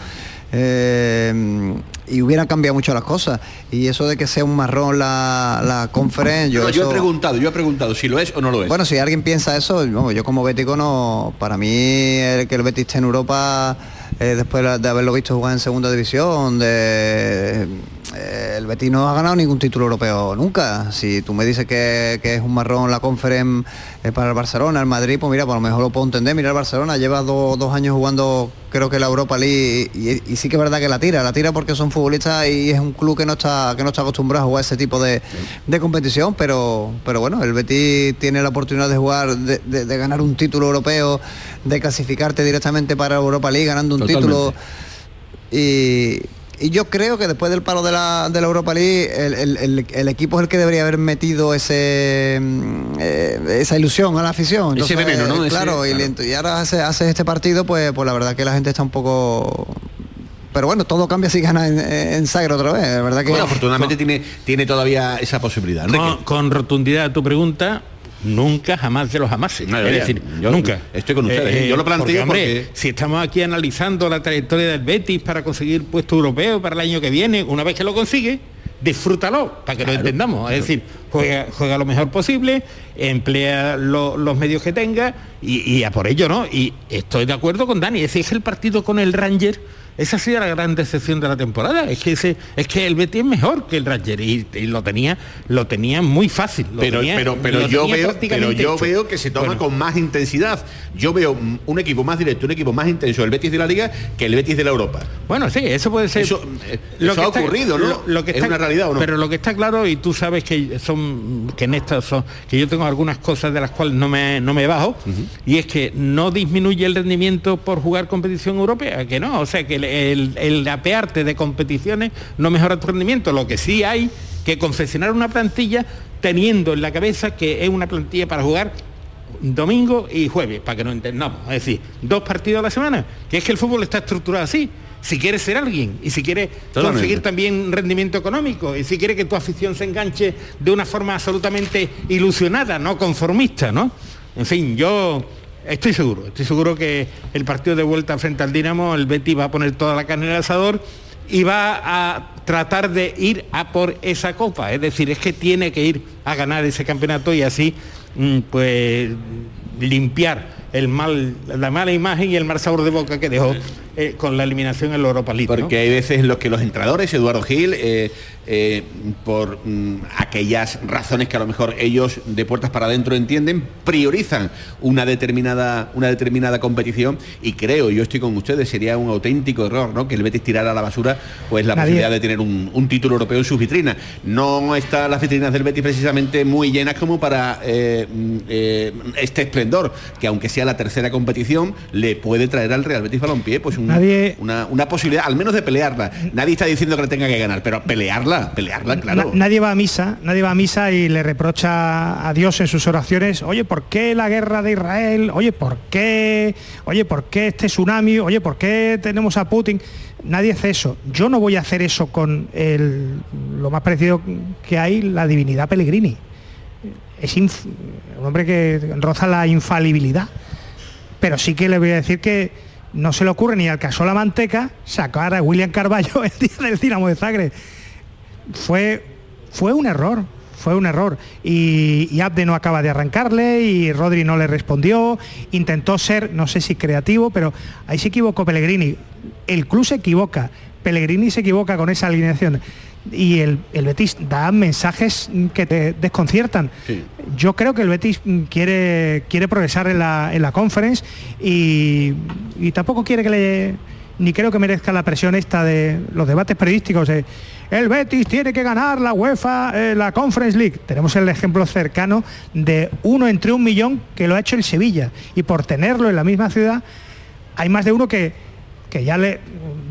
Eh, y hubieran cambiado mucho las cosas. Y eso de que sea un marrón la, la conferencia, yo, No, yo he preguntado, yo he preguntado si lo es o no lo es. bueno, si alguien piensa eso, no, yo como bético no, para mí el que el Betis esté en Europa eh, después de haberlo visto jugar en segunda división, de, eh, el Betis no ha ganado ningún título europeo nunca. Si tú me dices que, que es un marrón la conference eh, para el Barcelona, el Madrid, pues mira, por lo mejor lo puedo entender. Mira, el Barcelona lleva do- dos años jugando, creo que la Europa League, y, y- y sí que es verdad que la tira, la tira porque son futbolistas y es un club que no está, que no está acostumbrado a jugar ese tipo de, de competición, pero, pero bueno, el Betis tiene la oportunidad de jugar, de, de- de ganar un título europeo, de clasificarte directamente para Europa League ganando un Totalmente. título. Y, y yo creo que después del palo de la, de la Europa League, el, el- el- el equipo es el que debería haber metido ese mm, eh, esa ilusión a la afición. Ese veneno, ¿no? Ese- claro, y, ahora hace, hace este partido, pues, pues la verdad que la gente está un poco. Pero bueno, todo cambia si gana en, en Zagreb otra vez, verdad que. Bueno, afortunadamente tiene, tiene todavía esa posibilidad. Con, con rotundidad a tu pregunta, nunca jamás de los jamás. No, es decir, yo nunca. estoy con ustedes, ¿eh? Yo lo planteo porque- si estamos aquí analizando la trayectoria del Betis para conseguir puesto europeo para el año que viene, una vez que lo consigue, disfrútalo, para que lo entendamos. Es decir, juega, juega lo mejor posible, emplea lo- los medios que tenga y, y a por ello, ¿no? Y estoy de acuerdo con Dani, ese es el partido con el Ranger. Esa ha sido la gran decepción de la temporada. Es que ese, es que el Betis es mejor que el Ranger y, y lo tenía, lo tenía muy fácil. lo pero, tenía- pero, pero lo yo veo, pero yo hecho. veo que se toma Bueno, con más intensidad. Yo veo un equipo más directo, un equipo más intenso el Betis de la Liga que el Betis de la Europa. Bueno, sí, eso puede ser. Eso, eh, eso ha ocurrido, ¿no? Lo, lo que ¿Es una realidad o no? Pero lo que está claro, y tú sabes que son que en estas son, que yo tengo algunas cosas de las cuales no me, no me bajo, y es que no disminuye el rendimiento por jugar competición europea, que no, o sea que el, el, el apearte de competiciones no mejora tu rendimiento. Lo que sí hay que confeccionar una plantilla teniendo en la cabeza que es una plantilla para jugar domingo y jueves, para que nos entendamos. Es decir, dos partidos a la semana, que es que el fútbol está estructurado así. Si quieres ser alguien y si quieres Totalmente. conseguir también rendimiento económico y si quieres que tu afición se enganche de una forma absolutamente ilusionada, no conformista, ¿no? En fin, yo estoy seguro, estoy seguro que el partido de vuelta frente al Dinamo, el Betis va a poner toda la carne en el asador y va a tratar de ir a por esa copa. Es decir, es que tiene que ir a ganar ese campeonato y así, mm, pues limpiar el mal, la mala imagen y el mal sabor de boca que dejó eh, con la eliminación en la Europa League. ¿no? Porque hay veces los que los entrenadores, Eduardo Gil, eh, eh, por mm, aquellas razones que a lo mejor ellos de puertas para adentro entienden, priorizan una determinada, una determinada competición y creo, yo estoy con ustedes, sería un auténtico error, ¿no? Que el Betis tirara a la basura pues la Nadie- posibilidad de tener un, un título europeo en sus vitrinas. No están las vitrinas del Betis precisamente muy llenas como para eh, mm, eh, este esplendor, que aunque sea la tercera competición, le puede traer al Real Betis Balompié pues un- Nadie- una, una posibilidad, al menos de pelearla. Nadie está diciendo que le tenga que ganar, pero pelearla, pelearla, claro. Na- nadie va a misa, nadie va a misa y le reprocha a Dios en sus oraciones, oye, ¿por qué la guerra de Israel? Oye, ¿por qué? Oye, ¿por qué este tsunami? Oye, ¿por qué tenemos a Putin? Nadie hace eso. Yo no voy a hacer eso con el, lo más parecido que hay, la divinidad Pellegrini. Es inf- un hombre que roza la infalibilidad. Pero sí que le voy a decir que no se le ocurre ni al caso la manteca sacar a William Carballo el día del Dinamo de Zagreb fue, fue un error, fue un error. Y, y Abde no acaba de arrancarle y Rodri no le respondió. Intentó ser, no sé si creativo, pero ahí se equivocó Pellegrini. El club se equivoca, Pellegrini se equivoca con esa alineación. Y el, el Betis da mensajes que te desconciertan. Yo creo que el Betis quiere, quiere progresar en la, en la conference y, y tampoco quiere que le ni creo que merezca la presión esta de los debates periodísticos de el Betis tiene que ganar la UEFA, eh, la Conference League. Tenemos el ejemplo cercano de uno entre un millón que lo ha hecho el Sevilla. Y por tenerlo en la misma ciudad, hay más de uno que, que ya le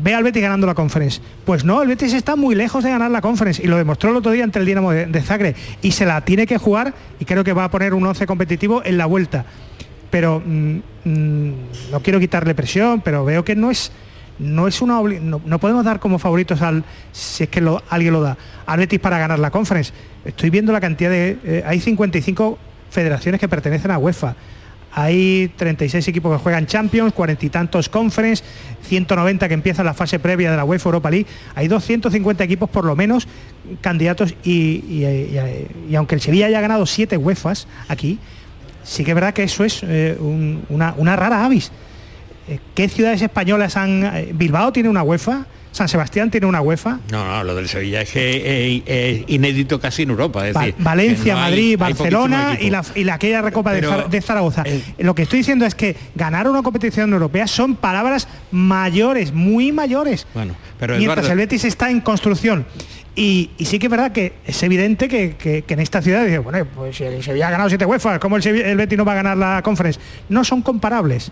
ve al Betis ganando la Conference. Pues no, el Betis está muy lejos de ganar la Conference y lo demostró el otro día ante el Dinamo de, Zagreb y se la tiene que jugar y creo que va a poner un 11 competitivo en la vuelta. Pero mm, mm, no quiero quitarle presión, pero veo que no es no es una no, no podemos dar como favoritos al si es que alguien lo da al Betis para ganar la Conference. Estoy viendo la cantidad de eh, hay 55 federaciones que pertenecen a UEFA. Hay 36 equipos que juegan Champions, cuarenta y tantos Conference, 190 que empiezan la fase previa de la UEFA Europa League. Hay 250 equipos por lo menos candidatos y, y- y- aunque el Sevilla haya ganado siete UEFAs aquí, sí que es verdad que eso es eh, un- una, una rara avis. Eh, ¿Qué ciudades españolas han... eh, Bilbao tiene una UEFA, San Sebastián tiene una UEFA, No, no, lo del Sevilla es que es, es inédito casi en Europa. Es Va- decir, Valencia, que no hay- Madrid, Barcelona y la, y la aquella recopa de, Pero Zar- de Zaragoza. Lo que estoy diciendo es que ganar una competición europea son palabras mayores, muy mayores. Bueno, pero mientras Eduardo- el Betis está en construcción. Y, y sí que es verdad que es evidente que, que- que en esta ciudad, dice, bueno, pues si el Sevilla ha ganado siete UEFA, ¿cómo el, Sevilla- el Betis no va a ganar la conference? No son comparables.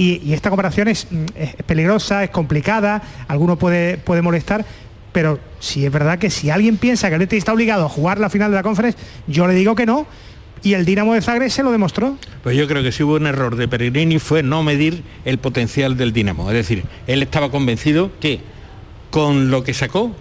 Y, esta comparación es, mm, es peligrosa, es complicada, alguno puede, puede molestar, pero sí es verdad que si alguien piensa que el Betis está obligado a jugar la final de la conference, yo le digo que no. Y el Dinamo de Zagreb se lo demostró. Pues yo creo que si hubo un error de Peregrini fue no medir el potencial del Dinamo. Es decir, él estaba convencido que con lo que sacó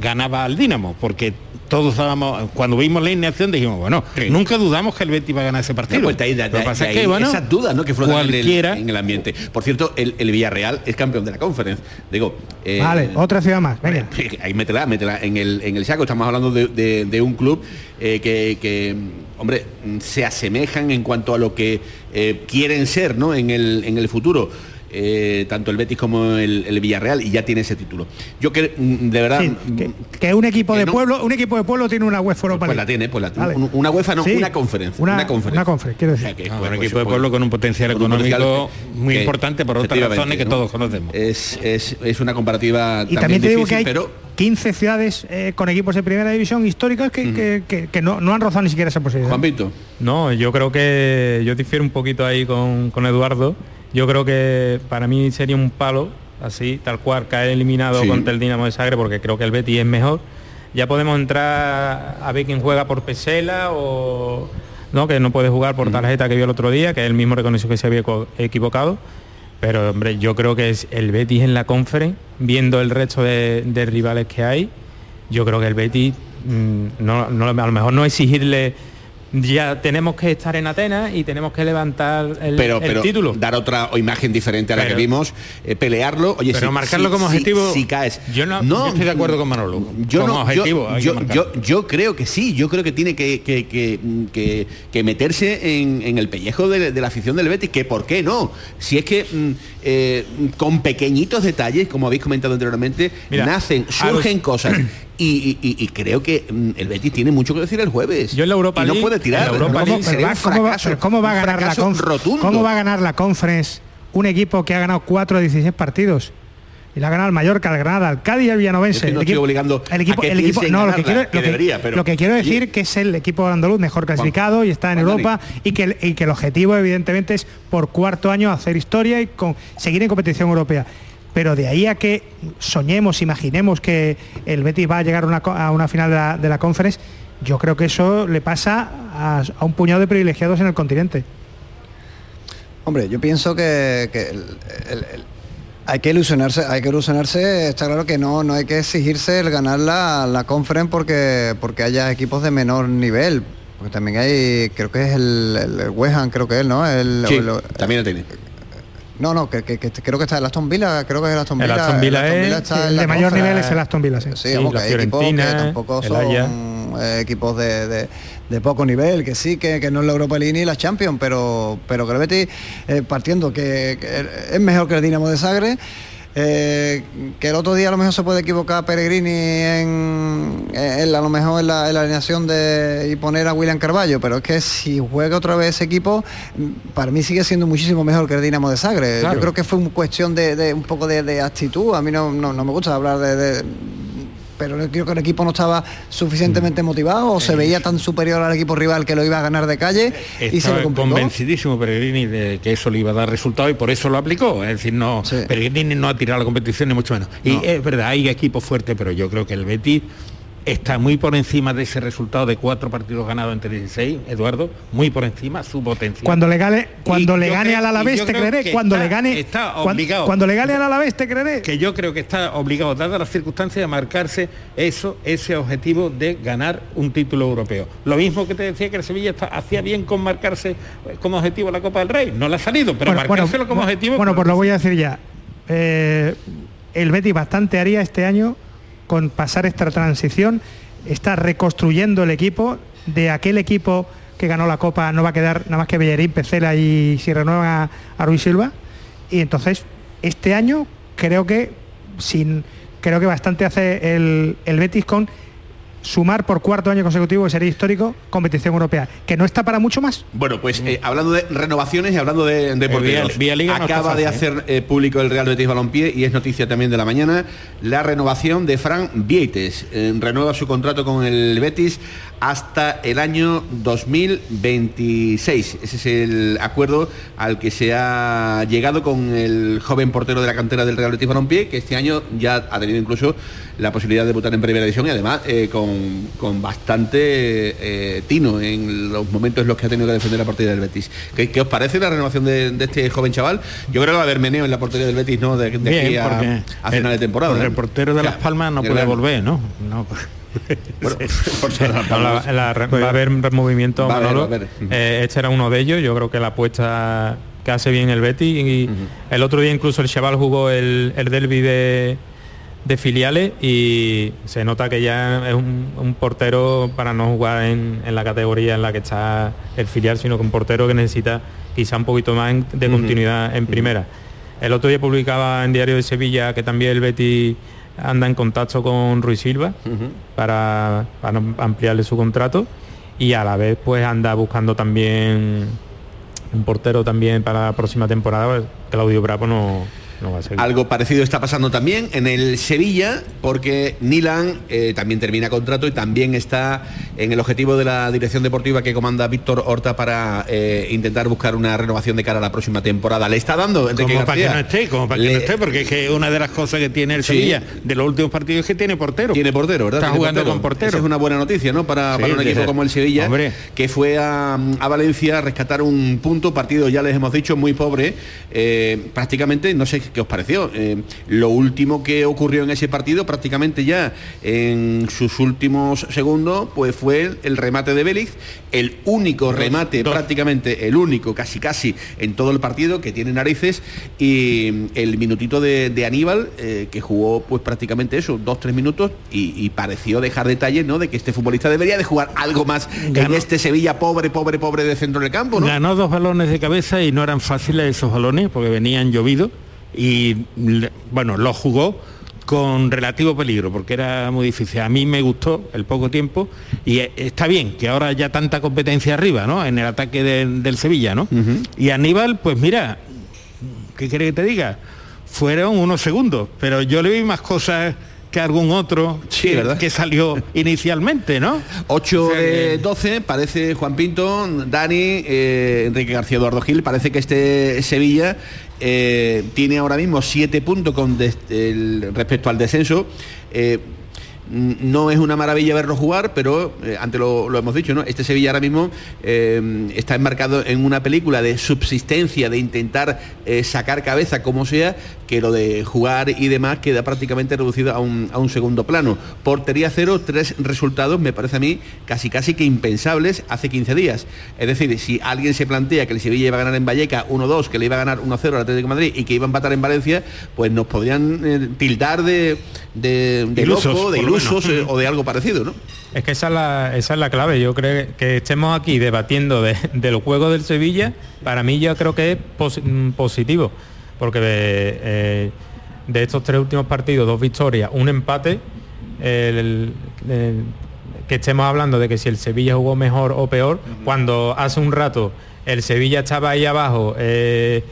ganaba al Dinamo, porque todos dábamos, cuando vimos la alineación dijimos, bueno, nunca dudamos que el Betis iba a ganar ese partido. No, pues ahí- Lo que de- pasa es que, bueno, esas dudas ¿no? que flotan en el- cualquiera- en el, ambiente. Por cierto, el, el Villarreal es campeón de la conference. Digo, eh, vale, otra ciudad más, venga. ahí métela, métela en el, en el saco. Estamos hablando de, de- de un club eh, que, que, hombre, se asemejan en cuanto a lo que eh, quieren ser ¿no? en, el, en el futuro. Eh, tanto el Betis como el, el Villarreal y ya tiene ese título. Yo que mm, de verdad Sí, que, que un equipo que de no- pueblo, un equipo de pueblo tiene una UEFA Europa pues la tiene, pues la Vale. un- una UEFA no, Sí, una conferencia, Una, una conferencia. una conference, quiero decir. O sea que, Ah, pues, un pues, equipo de pues, pueblo con un potencial con un económico potencial muy que- importante por otras razones que ¿no? todos conocemos. Es, es, es una comparativa Y también te digo difícil, que hay pero 15 ciudades eh, con equipos de primera división históricas que, que- que- que no, no han rozado ni siquiera esa posibilidad. Juan. No, yo creo que yo difiero un poquito ahí con, con Eduardo. Yo creo que para mí sería un palo, así, tal cual, caer eliminado Sí. contra el Dinamo de Zagreb, porque creo que el Betis es mejor. Ya podemos entrar a ver quién juega por Pesela o no, que no puede jugar por tarjeta que vio el otro día, que él mismo reconoció que se había equivo- equivocado. Pero hombre, yo creo que es el Betis en la conference, viendo el resto de, de rivales que hay, yo creo que el Betis, mm, no, no- a lo mejor no exigirle ya tenemos que estar en Atenas y tenemos que levantar el, pero, el pero título. dar otra imagen diferente a la Pero- que vimos, eh, pelearlo, oye, Pero si- marcarlo si- como objetivo, si caes. yo no- yo estoy de acuerdo con Manolo. Yo Como no, objetivo yo, yo, creo que sí, yo creo que tiene que, que- que- meterse en, en el pellejo de, de la afición del Betis, que por qué no. Si es que mm, eh, con pequeñitos detalles, como habéis comentado anteriormente, Mira, nacen, surgen cosas. Y, y- y- creo que mm, el Betis tiene mucho que decir el jueves. Yo en la Europa y no League- puede tirar. ¿Cómo- League- sería ¿Verdad? un ¿Cómo va, pero cómo va a ganar la rotundo. ¿Cómo va a ganar la conference un equipo que ha ganado 4 de 16 partidos? Y la ha ganado el Mallorca, el Granada, el Cádiz y el Villanovense. No el estoy obligando el equipo, a que el equipo- no, lo que quiero, lo que- debería, pero- lo que quiero decir que es el equipo andaluz mejor clasificado y está en Juan Europa y que, el- y que el objetivo evidentemente es por cuarto año hacer historia y con, seguir en competición europea. Pero de ahí a que soñemos, imaginemos que el Betis va a llegar a una, co- a una final de la, de la conference, yo creo que eso le pasa a, a un puñado de privilegiados en el continente. Hombre, yo pienso que, que el- el- el- hay que ilusionarse, hay que ilusionarse, está claro que no, no hay que exigirse el ganar la, la conference porque, porque haya equipos de menor nivel. Porque también hay, creo que es el, el, el West Ham, creo que es, ¿no? El, Sí, el- también lo tiene. No, no, que, que- que creo que está el Aston Villa, creo que es el Aston El Villa. Aston Villa es- está Sí, en el la de mayor nivel es el Aston Villa, sí. Sí, Sí, vamos, la que hay equipos que Fiorentina, tampoco son eh, equipos de, de- de poco nivel, que sí, que, que no es la Europa League ni la Champions, pero, pero que el Betis, eh, partiendo que, que es mejor que el Dinamo de Sagre, eh, que el otro día a lo mejor se puede equivocar Peregrini en, en la- a lo mejor en la, en la alineación de y poner a William Carballo, pero es que si juega otra vez ese equipo, mm, para mí sigue siendo muchísimo mejor que el Dinamo de Sagre. Claro. Yo creo que fue una cuestión de, de un poco de, de actitud. A mí no, no, no me gusta hablar de, de- pero creo que el equipo no estaba suficientemente Mm. motivado o se veía tan superior al equipo rival que lo iba a ganar de calle y se lo complicó. convencidísimo Peregrini de que eso le iba a dar resultado y por eso lo aplicó. Es decir, no, Peregrini no ha tirado la competición ni mucho menos. Y No. es verdad, hay equipos fuertes, pero yo creo que el Betis está muy por encima de ese resultado de cuatro partidos ganados entre 16, Eduardo, muy por encima, su potencial. Cuando le gane, cuando Y le gane al Alavés te creeré, cuando está- le gane está obligado. cuando le gane al Alavés te creeré. que yo creo que está obligado, dadas las circunstancias, a marcarse eso, ese objetivo de ganar un título europeo. Lo mismo que te decía que el Sevilla está- hacía bien con marcarse eh, como objetivo la Copa del Rey. No le ha salido, pero Bueno, marcárselo bueno, como objetivo. Bueno, pues lo voy a decir ya. Eh, el Betis bastante haría este año con pasar esta transición. Está reconstruyendo el equipo. De aquel equipo que ganó la Copa no va a quedar nada más que Bellerín, Pecela y si renuevan a, a Ruiz Silva. Y entonces, este año creo que sin creo que bastante hace el, el Betis con sumar por cuarto año consecutivo, que sería histórico, competición europea, que no está para mucho más. Bueno, pues eh, hablando de renovaciones y hablando de, de porteros, Vía- Vía Liga no acaba de fácil, hacer eh, público el Real Betis Balompié y es noticia también de la mañana la renovación de Fran Vieites. Eh, renueva su contrato con el Betis hasta el año 2026. Ese es el acuerdo al que se ha llegado con el joven portero de la cantera del Real Betis Balompié, que este año ya ha tenido incluso la posibilidad de debutar en primera división y además eh, con, con bastante eh, tino en los momentos en los que ha tenido que defender la partida del Betis. ¿Qué, qué os parece la renovación de, de este joven chaval? Yo creo que va a haber meneo en la portería del Betis, ¿no? De, de Bien, aquí a, final de temporada. ¿eh? el portero de Las Palmas no puede volver, ¿no? No. Bueno, la- la va a haber movimiento Va a haber, Manolo. va a haber. Ujú. Eh, este era uno de ellos yo creo que la apuesta que hace bien el Betty y el otro día incluso el chaval jugó el, el derby de, de filiales y se nota que ya es un, un portero para no jugar en, en la categoría en la que está el filial sino que un portero que necesita quizá un poquito más de continuidad en primera el otro día publicaba en Diario de Sevilla que también el Betty anda en contacto con Ruiz Silva para, para ampliarle su contrato y a la vez pues anda buscando también un portero también para la próxima temporada, Claudio Bravo no, no. Algo parecido está pasando también en el Sevilla, porque Nilan eh, también termina contrato y también está en el objetivo de la dirección deportiva que comanda Víctor Horta para eh, intentar buscar una renovación de cara a la próxima temporada. Le está dando Enrique Como para que no esté, como para que no esté, porque es que una de las cosas que tiene el Sí. Sevilla de los últimos partidos es que tiene portero. Tiene portero, ¿verdad? Está jugando con portero. Esa es una buena noticia, ¿no? Para, Sí, para un equipo como el Sevilla, Hombre. que fue a, a Valencia a rescatar un punto, partido, ya les hemos dicho, muy pobre. eh, prácticamente, no sé qué os pareció. eh, lo último que ocurrió en ese partido, prácticamente ya en sus últimos segundos, pues fue el, el remate de Vélez, el único remate, prácticamente el único, casi casi, en todo el partido que tiene narices, y el minutito de, de Aníbal, eh, que jugó pues prácticamente eso, dos, tres minutos, y, y pareció dejar detalles, ¿no? De que este futbolista debería de jugar algo más en Ganó. este Sevilla pobre, pobre, pobre de centro del campo, ¿no? Ganó dos balones de cabeza y no eran fáciles esos balones porque venían llovidos y bueno, los jugó con relativo peligro porque era muy difícil. A mí me gustó el poco tiempo y eh, está bien que ahora haya tanta competencia arriba, ¿no? En el ataque de- del Sevilla, ¿no? Y Aníbal, pues mira, ¿qué quiere que te diga? Fueron unos segundos, pero yo le vi más cosas que algún otro que, ¿verdad? que salió inicialmente, ¿no? 8 de 12, parece Juan Pinto, Dani, eh, Enrique García Eduardo Gil, parece que este Sevilla eh, tiene ahora mismo 7 puntos con respecto al descenso. Eh, no es una maravilla verlo jugar, pero eh, antes lo, lo hemos dicho, ¿no? Este Sevilla ahora mismo eh, está enmarcado en una película de subsistencia, de intentar eh, sacar cabeza como sea, que lo de jugar y demás queda prácticamente reducido a un, a un segundo plano. Portería cero, tres resultados, me parece a mí, casi casi que impensables hace 15 días. Es decir, si alguien se plantea que el Sevilla iba a ganar en Valleca 1-2, que le iba a ganar 1-0 al Atlético de Madrid y que iba a empatar en Valencia, pues nos podrían tildar de, de, de Ilusos, loco, de por ilusos eh, o de algo parecido, ¿no? Es que esa es la, esa es la clave. Yo creo que estemos aquí debatiendo de- del juego del Sevilla, para mí yo creo que es pos- mm, positivo, porque eh, de estos tres últimos partidos, dos victorias, un empate, el- el- que estemos hablando de que si el Sevilla jugó mejor o peor, cuando hace un rato el Sevilla estaba ahí abajo, eh,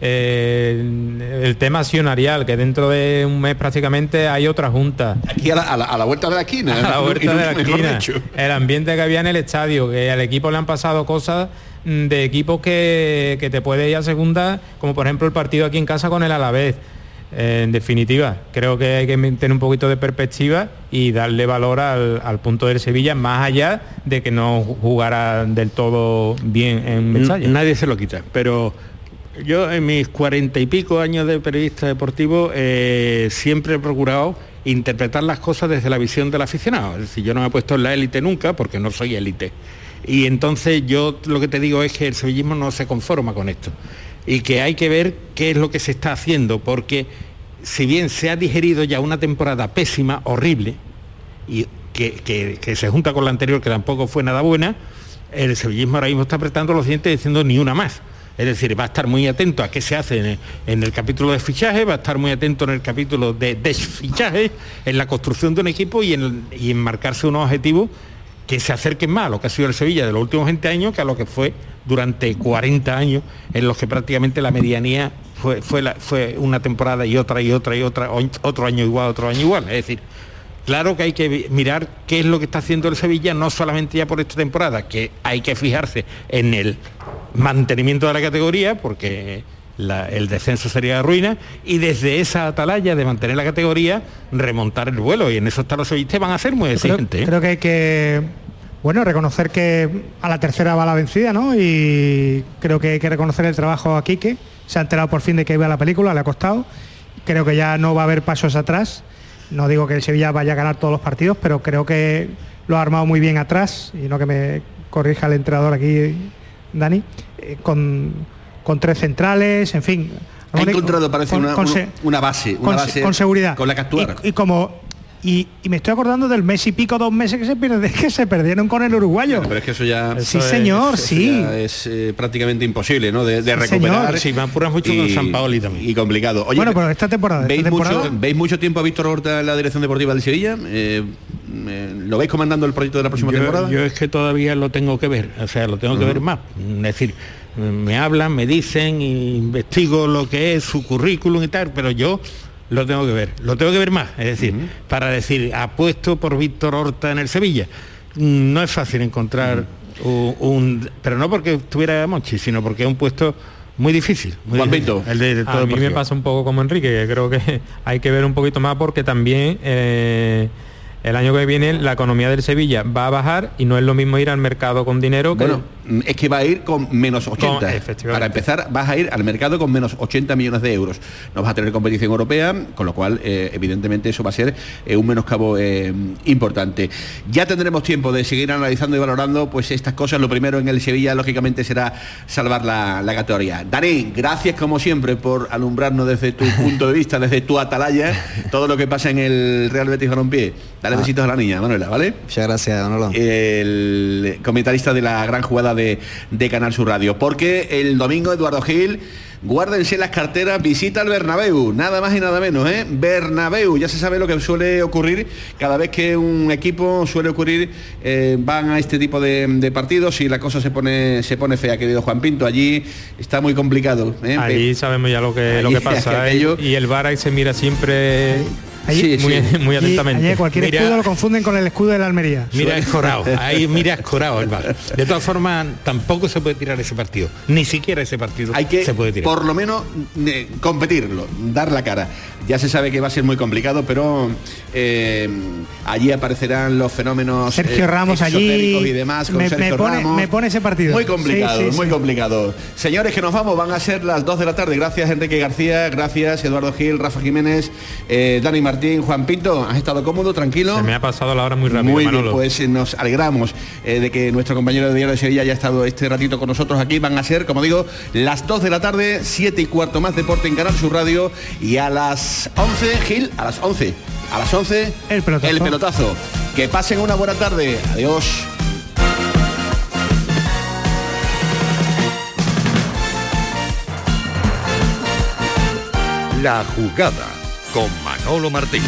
eh, el tema accionarial, que dentro de un mes prácticamente hay otra junta. Aquí a la, a la- a la vuelta de la esquina. A la vuelta de la esquina. El ambiente que había en el estadio, que al equipo le han pasado cosas mm, de equipos que, que te puede ir a segunda, como por ejemplo el partido aquí en casa con el Alavés. Eh, en definitiva, creo que hay que tener un poquito de perspectiva y darle valor al, al punto del Sevilla, más allá de que no jugara del todo bien en Mestalla. Nadie se lo quita, pero yo en mis cuarenta y pico años de periodista deportivo eh, siempre he procurado interpretar las cosas desde la visión del aficionado. Es decir, yo no me he puesto en la élite nunca porque no soy élite. Y entonces yo lo que te digo es que el sevillismo no se conforma con esto y que hay que ver qué es lo que se está haciendo, porque si bien se ha digerido ya una temporada pésima, horrible, y que, que- que se junta con la anterior, que tampoco fue nada buena, el sevillismo ahora mismo está apretando los dientes diciendo ni una más. Es decir, va a estar muy atento a qué se hace en el, capítulo de fichaje, va a estar muy atento en el capítulo de desfichaje, en la construcción de un equipo y en, marcarse unos objetivos que se acerquen más a lo que ha sido el Sevilla de los últimos 20 años que a lo que fue durante 40 años en los que prácticamente la medianía fue, fue, una temporada y otra y otra y otra, otro año igual, otro año igual. Es decir, claro que hay que mirar qué es lo que está haciendo el Sevilla, no solamente ya por esta temporada, que hay que fijarse en el mantenimiento de la categoría, porque la- el descenso sería ruina, y desde esa atalaya de mantener la categoría, remontar el vuelo. Y en eso están los sevillistas, van a ser muy exigentes. ¿eh? creo que hay que bueno reconocer que a la tercera va la vencida, ¿no? Y creo que hay que reconocer el trabajo a Quique. Se ha enterado por fin de que iba a la película, le ha costado. Creo que ya no va a haber pasos atrás. No digo que el Sevilla vaya a ganar todos los partidos, pero creo que lo ha armado muy bien atrás, y no que me corrija el entrenador aquí, Dani, eh, con, con tres centrales, en fin. Ha encontrado, parece, con- una, con una- se- una base, una con, base con seguridad. con la que actuar. Y, y como y, y me estoy acordando del mes y pico, dos meses que se pierde, que se perdieron con el uruguayo. Pero es que eso ya... Sí, señor, eso sí. ya es eh, prácticamente imposible, ¿no? De, de Sí, recuperar. señor. Sí, me apuras mucho con San Paoli también. Y complicado. Oye, bueno, pero esta temporada, esta ¿veis, temporada mucho, ¿Veis mucho tiempo a Víctor Horta en la dirección deportiva del Sevilla? Eh, eh, ¿Lo veis comandando el proyecto de la próxima yo, temporada? yo es que todavía lo tengo que ver, o sea, lo tengo que ver más. Es decir, me hablan, me dicen, investigo lo que es su currículum y tal, pero yo lo tengo que ver, lo tengo que ver más. Es decir, para decir, apuesto por Víctor Horta en el Sevilla. Mm, No es fácil encontrar un, un- Pero no porque estuviera Monchi, sino porque es un puesto muy difícil. Muy Juan difícil. El de, de todo A mí me pasa un poco como Enrique, que creo que hay que ver un poquito más porque también eh, el año que viene la economía del Sevilla va a bajar y no es lo mismo ir al mercado con dinero que, Bueno, es que va a ir con menos 80. Para empezar, vas a ir al mercado con menos 80 millones de euros. No vas a tener competición europea, con lo cual, eh, evidentemente, eso va a ser eh, un menoscabo eh, importante. Ya tendremos tiempo de seguir analizando y valorando pues estas cosas. Lo primero en el Sevilla, lógicamente, será salvar la, la categoría. Dani, gracias como siempre por alumbrarnos desde tu punto de vista, desde tu atalaya, todo lo que pasa en el Real Betis Balompié. Dale Ah. besitos a la niña, Manuela, ¿vale? Muchas gracias, Manolo. El comentarista de la gran jugada de, de Canal Sur Radio. Porque el domingo Eduardo Gil, guárdense las carteras, visita al Bernabéu, nada más y nada menos, ¿eh? Bernabéu, ya se sabe lo que suele ocurrir cada vez que un equipo suele ocurrir, eh, van a este tipo de, de partidos y la cosa se pone, se pone fea, querido Juan Pinto, allí está muy complicado. ¿eh? Allí sabemos ya lo que, lo que pasa. aquello- Y el VAR ahí se mira siempre Allí- muy, muy Y atentamente. allí cualquier Mira- escudo lo confunden con el escudo de la Almería. Mira escorado, ahí mira escorado el bar. De todas formas, tampoco se puede tirar ese partido. Ni siquiera ese partido Hay que se puede tirar. por lo menos eh, competirlo, dar la cara. Ya se sabe que va a ser muy complicado, pero eh, allí aparecerán los fenómenos Sergio eh, Ramos allí y demás con me, Sergio me pone, Ramos. me pone ese partido. Muy complicado, Sí, sí, muy sí. complicado. Señores, que nos vamos, van a ser las 2 de la tarde. Gracias Enrique García, gracias Eduardo Gil, Rafa Jiménez, eh, Dani Martín, Juan Pinto. ¿Has estado cómodo, tranquilo? Se me ha pasado la hora muy rápido, Muy bien, pues eh, nos alegramos eh, de que nuestro compañero de Diario de Sevilla haya estado este ratito con nosotros aquí. Van a ser, como digo, las 2 de la tarde, 7 y cuarto más deporte en Canal Sur Radio y a las 11, Gil, a las 11. A las 11, el pelotazo. El pelotazo. Que pasen una buena tarde. Adiós. La jugada con Manolo Martín.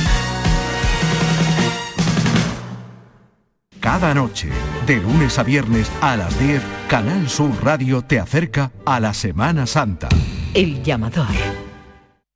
Cada noche, de lunes a viernes a las 10, Canal Sur Radio te acerca a la Semana Santa. El llamador.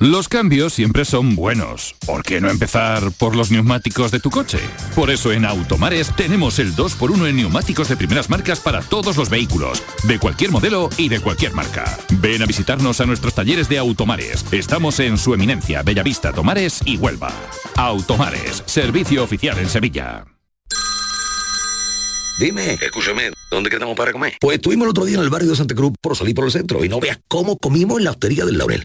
Los cambios siempre son buenos. ¿Por qué no empezar por los neumáticos de tu coche? Por eso en Automares tenemos el 2x1 en neumáticos de primeras marcas para todos los vehículos, de cualquier modelo y de cualquier marca. Ven a visitarnos a nuestros talleres de Automares. Estamos en su eminencia, Bellavista, Tomares y Huelva. Automares, servicio oficial en Sevilla. Dime, escúchame, ¿dónde quedamos para comer? Pues estuvimos el otro día en el barrio de Santa Cruz por salir por el centro y no veas cómo comimos en la hostería del Laurel.